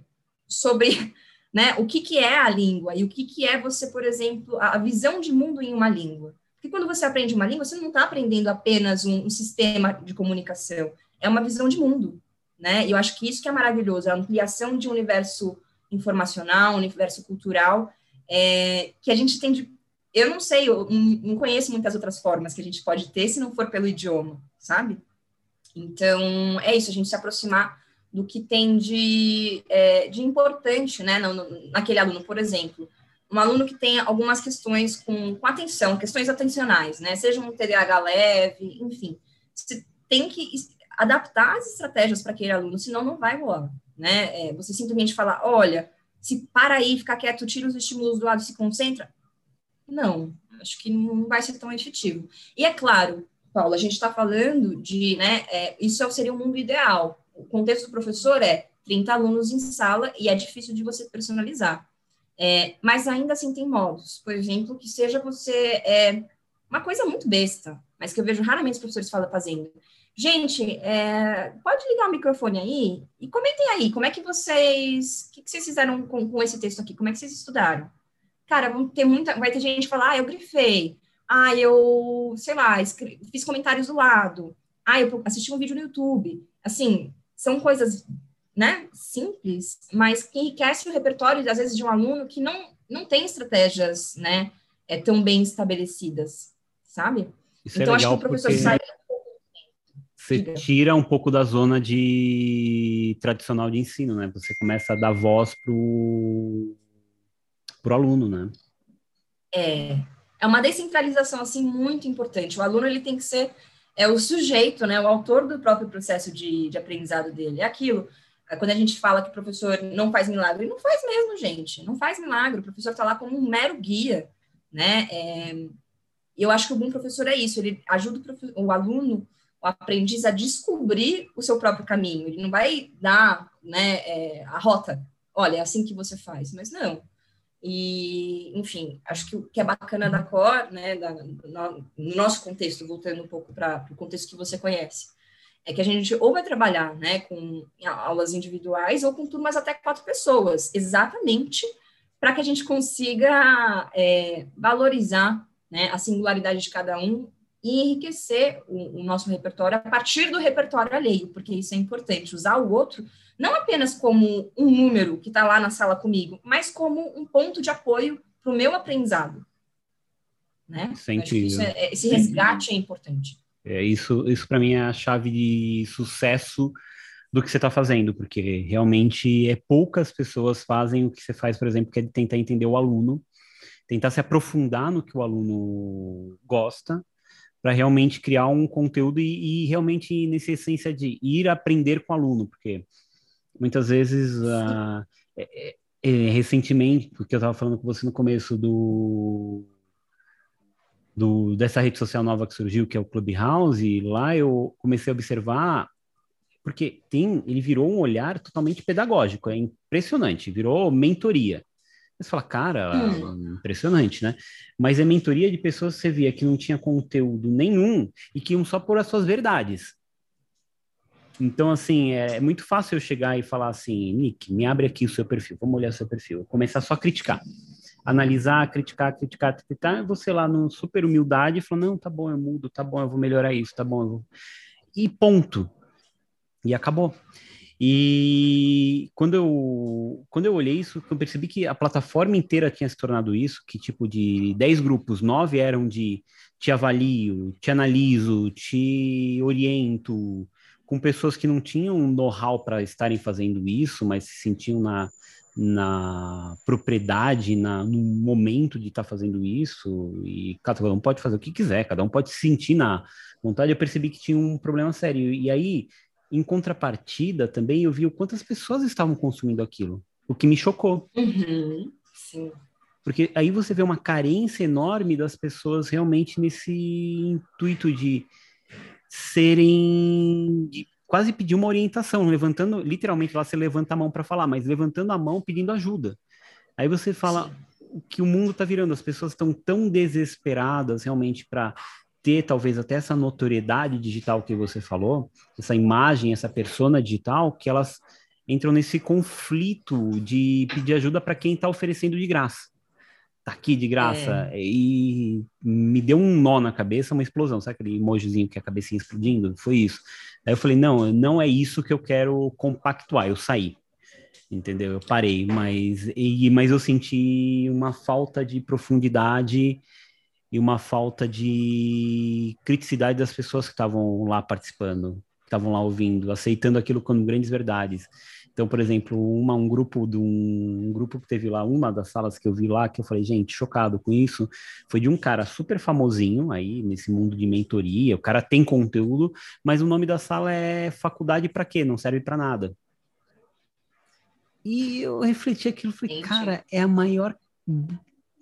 sobre né, o que, que é a língua e o que, que é você, por exemplo, a visão de mundo em uma língua. Porque quando você aprende uma língua, você não está aprendendo apenas um, um sistema de comunicação, é uma visão de mundo né? E eu acho que isso que é maravilhoso, a ampliação de um universo informacional, um universo cultural, é, que a gente tem de... Eu não sei, eu não conheço muitas outras formas que a gente pode ter se não for pelo idioma, sabe? Então, é isso, a gente se aproximar do que tem de, é, de importante, né, no, no, naquele aluno, por exemplo, um aluno que tem algumas questões com, com atenção, questões atencionais, né, seja um TDAH leve, enfim, você tem que adaptar as estratégias para aquele aluno, senão não vai rolar, né? É, você simplesmente falar, olha, se para aí, fica quieto, tira os estímulos do lado e se concentra. Não, acho que não vai ser tão efetivo. E é claro, Paula, a gente está falando de, né, é, isso seria o mundo ideal. O contexto do professor é 30 alunos em sala e é difícil de você personalizar. É, mas ainda assim tem modos, por exemplo, que seja você, é, uma coisa muito besta, mas que eu vejo raramente os professores fazendo, Gente, é, pode ligar o microfone aí e comentem aí, como é que vocês, o que, que vocês fizeram com, com, esse texto aqui? Como é que vocês estudaram? Cara, vão ter muita, vai ter gente que falar, ah, eu grifei, ah, eu, sei lá, escrevi, fiz comentários do lado, ah, eu assisti um vídeo no YouTube. Assim, são coisas, né, simples, mas que enriquece o repertório, às vezes, de um aluno que não, não tem estratégias, né, é, tão bem estabelecidas, sabe? Isso é então, é acho que o professor porque... sai você tira um pouco da zona de tradicional de ensino, né? Você começa a dar voz pro pro aluno, né? É, é uma descentralização assim muito importante. O aluno ele tem que ser é o sujeito, né? O autor do próprio processo de, de aprendizado dele. É aquilo. É quando a gente fala que o professor não faz milagre, não faz mesmo, gente. Não faz milagre. O professor está lá como um mero guia, né? É, eu acho que o bom professor é isso. Ele ajuda o, o aluno o aprendiz a descobrir o seu próprio caminho. Ele não vai dar né, é, a rota, olha, é assim que você faz, mas não. E, enfim, acho que o que é bacana da Cor, né, da, no, no nosso contexto, voltando um pouco para o contexto que você conhece, é que a gente ou vai trabalhar né, com aulas individuais ou com turmas até quatro pessoas, exatamente para que a gente consiga é, valorizar né, a singularidade de cada um e enriquecer o, o, nosso repertório a partir do repertório alheio, porque isso é importante, usar o outro não apenas como um número que está lá na sala comigo, mas como um ponto de apoio para o meu aprendizado. Né? Sempre, é, esse resgate é importante. É, isso isso para mim é a chave de sucesso do que você está fazendo, porque realmente é poucas pessoas fazem o que você faz, por exemplo, que é tentar entender o aluno, tentar se aprofundar no que o aluno gosta, para realmente criar um conteúdo e, e, realmente nessa essência de ir aprender com o aluno, porque muitas vezes, uh, é, é, recentemente, porque eu estava falando com você no começo do do, dessa rede social nova que surgiu, que é o Clubhouse, e lá eu comecei a observar, porque tem, ele virou um olhar totalmente pedagógico, é impressionante, virou mentoria. Você fala, cara, hum. impressionante, né? Mas é mentoria de pessoas que você via que não tinha conteúdo nenhum e que iam só por as suas verdades. Então, assim, é, é muito fácil eu chegar e falar assim, Nick, me abre aqui o seu perfil, vamos olhar o seu perfil. Começar só a criticar analisar, criticar, criticar, criticar, você lá no super humildade falou, não, tá bom, eu mudo, tá bom, eu vou melhorar isso, tá bom, vou... e ponto. E acabou. E quando eu, quando eu olhei isso, eu percebi que a plataforma inteira tinha se tornado isso, que tipo de 10 grupos, 9 eram de te avalio, te analiso, te oriento, com pessoas que não tinham know-how para estarem fazendo isso, mas se sentiam na, na propriedade, na, no momento de estar tá fazendo isso, e cada um pode fazer o que quiser, cada um pode se sentir na vontade. Eu percebi que tinha um problema sério. E aí, em contrapartida, também eu vi o quantas pessoas estavam consumindo aquilo, o que me chocou. Uhum, sim. Porque aí você vê uma carência enorme das pessoas realmente nesse intuito de serem, de quase pedir uma orientação, levantando, literalmente lá você levanta a mão para falar, mas levantando a mão pedindo ajuda. Aí você fala o que o mundo está virando, as pessoas estão tão desesperadas realmente para ter talvez até essa notoriedade digital que você falou, essa imagem, essa persona digital, que elas entram nesse conflito de pedir ajuda para quem está oferecendo de graça. Tá aqui de graça. É. E me deu um nó na cabeça, uma explosão. Sabe aquele emojizinho que a cabecinha explodindo? Foi isso. Aí eu falei, não, não é isso que eu quero compactuar, eu saí. Entendeu? Eu parei, mas, e, mas eu senti uma falta de profundidade e uma falta de criticidade das pessoas que estavam lá participando, que estavam lá ouvindo, aceitando aquilo como grandes verdades. Então, por exemplo, uma, um grupo de um, um, grupo que teve lá, uma das salas que eu vi lá, que eu falei, gente, chocado com isso, foi de um cara super famosinho aí nesse mundo de mentoria. O cara tem conteúdo, mas o nome da sala é faculdade para quê? Não serve para nada. E eu refleti aquilo, falei, Entendi. cara, é a maior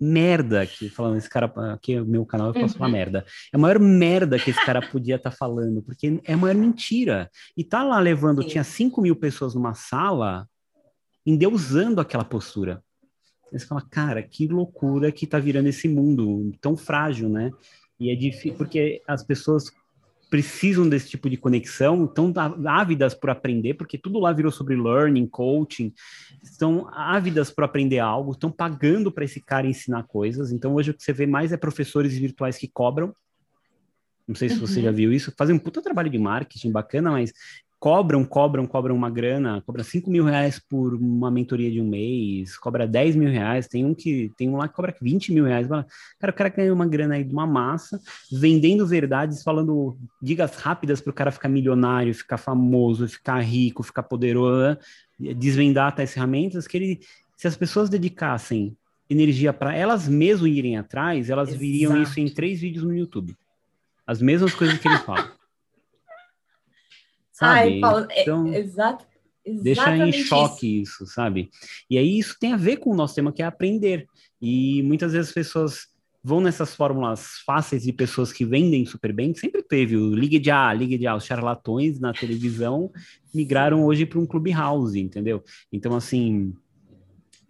merda que falando esse cara aqui é o meu canal eu posso uhum. falar merda é a maior merda que esse cara podia estar tá falando porque é a maior mentira e tá lá levando Sim. tinha 5 mil pessoas numa sala endeusando aquela postura você fala cara que loucura que tá virando esse mundo tão frágil né e é difícil porque as pessoas precisam desse tipo de conexão, estão ávidas por aprender, porque tudo lá virou sobre learning, coaching, estão ávidas por aprender algo, estão pagando para esse cara ensinar coisas. Então, hoje o que você vê mais é professores virtuais que cobram. Não sei se uhum. você já viu isso, fazem um puta trabalho de marketing bacana, mas cobram, cobram, cobram uma grana, cobra 5 mil reais por uma mentoria de um mês, cobra 10 mil reais, tem um que tem um lá que cobra 20 mil reais. Cara, o cara ganha uma grana aí de uma massa, vendendo verdades, falando dicas rápidas para o cara ficar milionário, ficar famoso, ficar rico, ficar poderoso, desvendar tais ferramentas que ele, se as pessoas dedicassem energia para elas mesmas irem atrás, elas Exato. viriam isso em três vídeos no YouTube. As mesmas coisas que ele fala. sabe? Ai, Paulo, é, então, é, exato, deixa em choque isso. isso, sabe? E aí isso tem a ver com o nosso tema que é aprender. E muitas vezes as pessoas vão nessas fórmulas fáceis de pessoas que vendem super bem, sempre teve o Liga de A, Liga de A, os charlatões na televisão migraram hoje para um clubhouse, entendeu? Então, assim,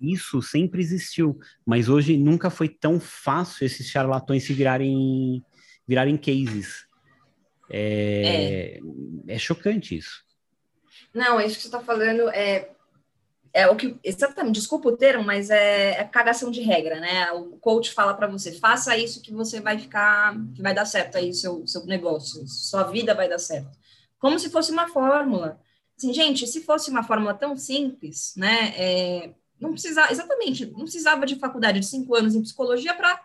isso sempre existiu, mas hoje nunca foi tão fácil esses charlatões se virarem, virarem cases. É, é. é chocante isso. Não, é isso que você está falando é é o que exatamente, desculpa o termo, mas é, é cagação de regra, né? O coach fala para você, faça isso que você vai ficar, que vai dar certo aí seu seu negócio, sua vida vai dar certo. Como se fosse uma fórmula. Assim, gente, se fosse uma fórmula tão simples, né? É, não precisava, exatamente, não precisava de faculdade de cinco anos em psicologia para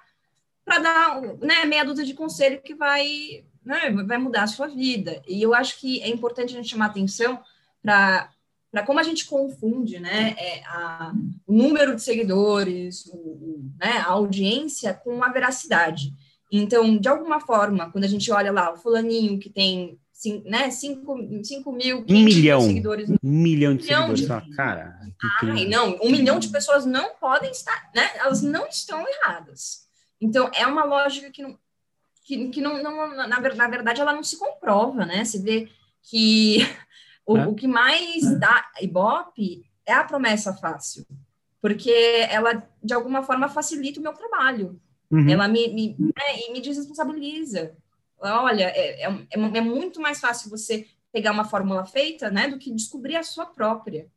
para dar, né, meia dúzia de conselho que vai, né, vai mudar a sua vida. E eu acho que é importante a gente chamar atenção para para como a gente confunde né, é, a, o número de seguidores, o, o, né, a audiência com a veracidade. Então, de alguma forma, quando a gente olha lá o fulaninho que tem cinco, né, 5 mil, um milhão, seguidores, um milhão de milhão seguidores, de... cara. Ai, não, um milhão de pessoas não podem estar, né, elas não estão erradas. Então, é uma lógica que não, que, que não, não na, na verdade, ela não se comprova, né? Se vê que o, é. o que mais dá Ibope é a promessa fácil, porque ela, de alguma forma, facilita o meu trabalho. Uhum. Ela me, me, né, me desresponsabiliza. Olha, é, é, é, é muito mais fácil você pegar uma fórmula feita, né, do que descobrir a sua própria.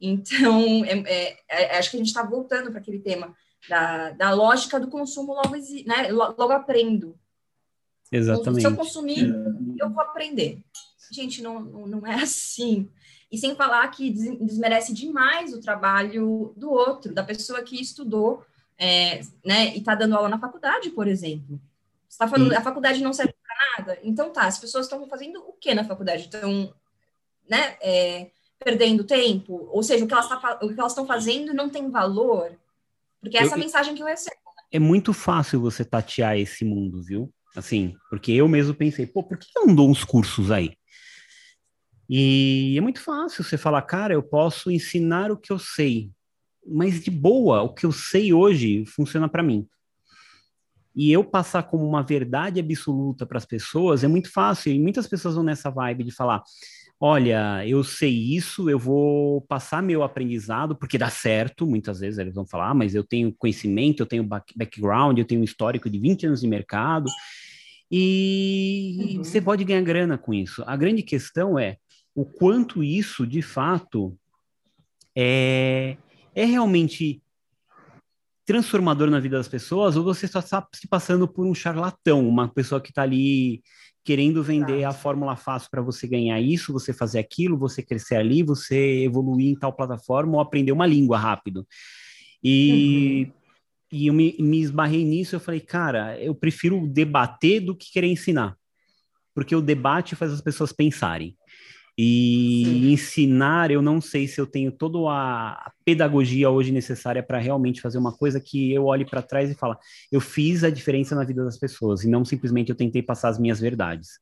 Então, é, é, é acho que a gente está voltando para aquele tema da, da lógica do consumo logo, né, logo aprendo. Exatamente. Se eu consumir, eu vou aprender. Gente, não, não é assim. E sem falar que desmerece demais o trabalho do outro, da pessoa que estudou é, né, e está dando aula na faculdade, por exemplo. Você está falando, Sim. a faculdade não serve para nada? Então tá, as pessoas estão fazendo o que na faculdade? Estão né, é, perdendo tempo? Ou seja, o que elas tá, estão fazendo não tem valor? Porque essa eu, é a mensagem que eu recebo. É muito fácil você tatear esse mundo, viu? Assim, porque eu mesmo pensei, pô, por que eu não dou uns cursos aí? E é muito fácil você falar, cara, eu posso ensinar o que eu sei, mas de boa, o que eu sei hoje funciona para mim. E eu passar como uma verdade absoluta para as pessoas é muito fácil, e muitas pessoas vão nessa vibe de falar: olha, eu sei isso, eu vou passar meu aprendizado, porque dá certo, muitas vezes eles vão falar, ah, mas eu tenho conhecimento, eu tenho background, eu tenho um histórico de 20 anos de mercado, e uhum. você pode ganhar grana com isso. A grande questão é, o quanto isso, de fato, é, é realmente transformador na vida das pessoas, ou você só está se passando por um charlatão, uma pessoa que está ali querendo vender a fórmula fácil para você ganhar isso, você fazer aquilo, você crescer ali, você evoluir em tal plataforma ou aprender uma língua rápido. E, uhum. E eu me, me esbarrei nisso, eu falei, cara, eu prefiro debater do que querer ensinar, porque o debate faz as pessoas pensarem. E Sim. ensinar, eu não sei se eu tenho toda a pedagogia hoje necessária para realmente fazer uma coisa que eu olhe para trás e fala, eu fiz a diferença na vida das pessoas, e não simplesmente eu tentei passar as minhas verdades.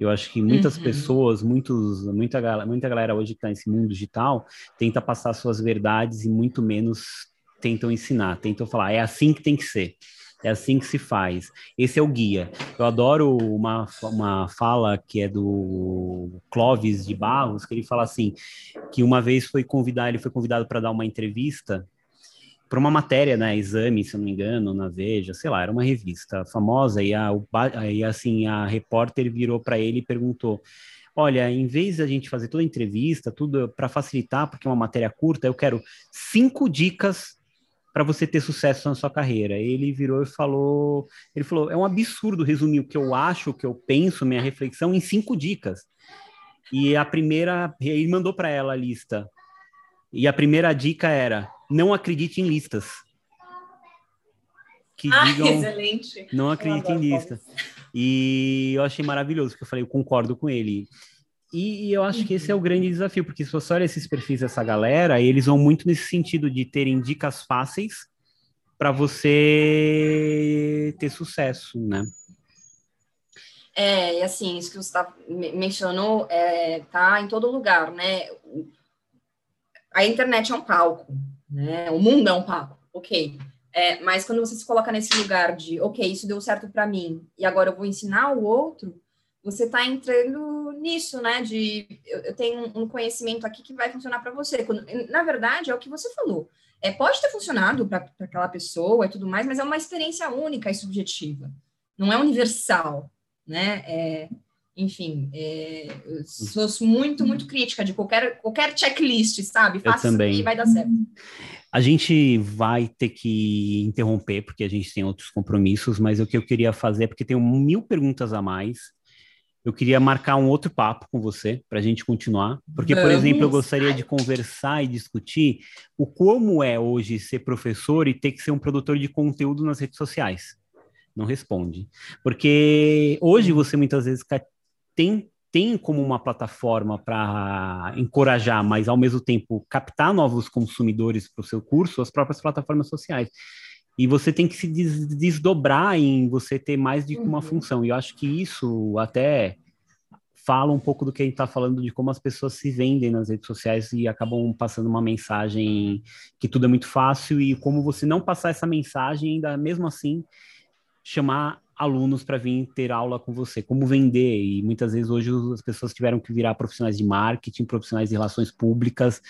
Eu acho que muitas uhum. pessoas, muitos, muita, muita galera hoje que está nesse mundo digital, tenta passar suas verdades e muito menos tentam ensinar, tentam falar, é assim que tem que ser. É assim que se faz. Esse é o guia. Eu adoro uma, uma fala que é do Clóvis de Barros, que ele fala assim, que uma vez foi convidado, ele foi convidado para dar uma entrevista para uma matéria, né, exame, se eu não me engano, na Veja, sei lá, era uma revista famosa e a, e assim a repórter virou para ele e perguntou: olha, em vez de a gente fazer toda a entrevista, tudo para facilitar, porque é uma matéria curta, eu quero cinco dicas para você ter sucesso na sua carreira. Ele virou e falou, ele falou, é um absurdo resumir o que eu acho, o que eu penso, minha reflexão em cinco dicas. E a primeira, ele mandou para ela a lista. E a primeira dica era: não acredite em listas. Que ah, digam, excelente. Não acredite em listas. E eu achei maravilhoso, porque eu falei, eu concordo com ele. E, e, eu acho que esse é o grande desafio, porque se você olha esses perfis dessa galera, eles vão muito nesse sentido de terem dicas fáceis para você ter sucesso, né? É, e assim, isso que você tá, mencionou é, tá em todo lugar, né? A internet é um palco, né? O mundo é um palco, ok. É, mas quando você se coloca nesse lugar de, ok, isso deu certo para mim, e agora eu vou ensinar o outro, você está entrando nisso, né? De eu, eu, tenho um conhecimento aqui que vai funcionar para você. Quando, na verdade, é o que você falou. É, pode ter funcionado para aquela pessoa e tudo mais, mas é uma experiência única e subjetiva. Não é universal, né? É, enfim, é, eu sou muito, muito crítica de qualquer, qualquer checklist, sabe? Faça eu também. e vai dar certo. A gente vai ter que interromper, porque a gente tem outros compromissos, mas o que eu queria fazer, porque tenho mil perguntas a mais, eu queria marcar um outro papo com você para a gente continuar, porque, Vamos. por exemplo, eu gostaria de conversar e discutir o como é hoje ser professor e ter que ser um produtor de conteúdo nas redes sociais. Não responde, porque hoje você muitas vezes tem tem como uma plataforma para encorajar, mas ao mesmo tempo captar novos consumidores para o seu curso, as próprias plataformas sociais. E você tem que se des desdobrar em você ter mais de uma uhum. função. E eu acho que isso até fala um pouco do que a gente está falando de como as pessoas se vendem nas redes sociais e acabam passando uma mensagem que tudo é muito fácil e como você não passar essa mensagem ainda mesmo assim chamar alunos para vir ter aula com você, como vender. E muitas vezes hoje as pessoas tiveram que virar profissionais de marketing, profissionais de relações públicas,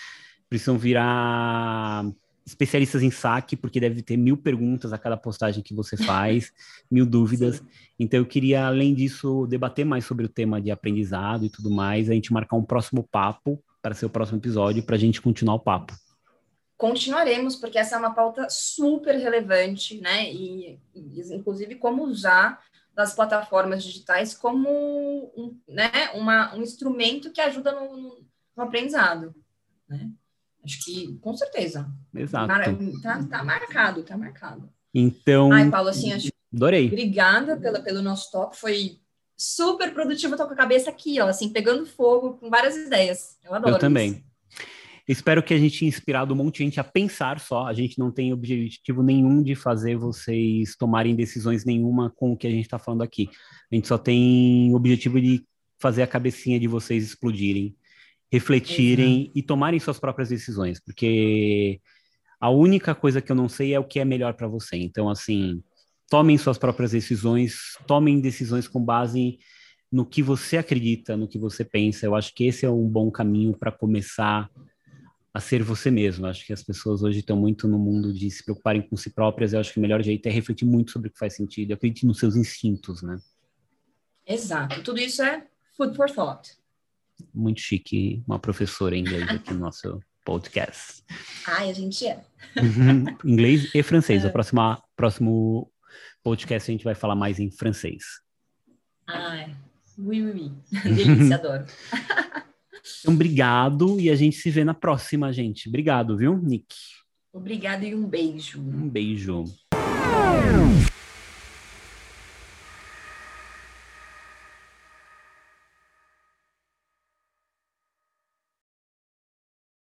precisam virar especialistas em saque, porque deve ter mil perguntas a cada postagem que você faz, mil dúvidas. Sim. Então eu queria, além disso, debater mais sobre o tema de aprendizado e tudo mais, a gente marcar um próximo papo para ser o próximo episódio, para a gente continuar o papo continuaremos, porque essa é uma pauta super relevante, né? E, e inclusive, como usar das plataformas digitais como um, né, uma, um instrumento que ajuda no, no, no aprendizado, né? Acho que, com certeza. Exato. Tá, tá marcado, tá marcado. Então... Ai, Paulo, assim, acho... Adorei. Obrigada pela, pelo nosso top, foi super produtivo, tô com a cabeça aqui, ó, assim, pegando fogo, com várias ideias. Eu adoro Eu também. Isso. Espero que a gente tenha inspirado um monte de gente a pensar só. A gente não tem objetivo nenhum de fazer vocês tomarem decisões nenhuma com o que a gente está falando aqui. A gente só tem objetivo de fazer a cabecinha de vocês explodirem, refletirem Exato. e tomarem suas próprias decisões, porque a única coisa que eu não sei é o que é melhor para você. Então, assim, tomem suas próprias decisões, tomem decisões com base no que você acredita, no que você pensa. Eu acho que esse é um bom caminho para começar a ser você mesmo. Acho que as pessoas hoje estão muito no mundo de se preocuparem com si próprias. Eu acho que o melhor jeito é refletir muito sobre o que faz sentido. Acredite nos seus instintos, né? Exato. Tudo isso é food for thought. Muito chique, uma professora em inglês aqui no nosso podcast. Ai, a gente é. inglês e francês. É. O próximo, próximo podcast a gente vai falar mais em francês. Ai, oui, oui, oui. Delícia, adoro. Então, obrigado e a gente se vê na próxima, gente. Obrigado, viu, Nick? Obrigado e um beijo. Um beijo.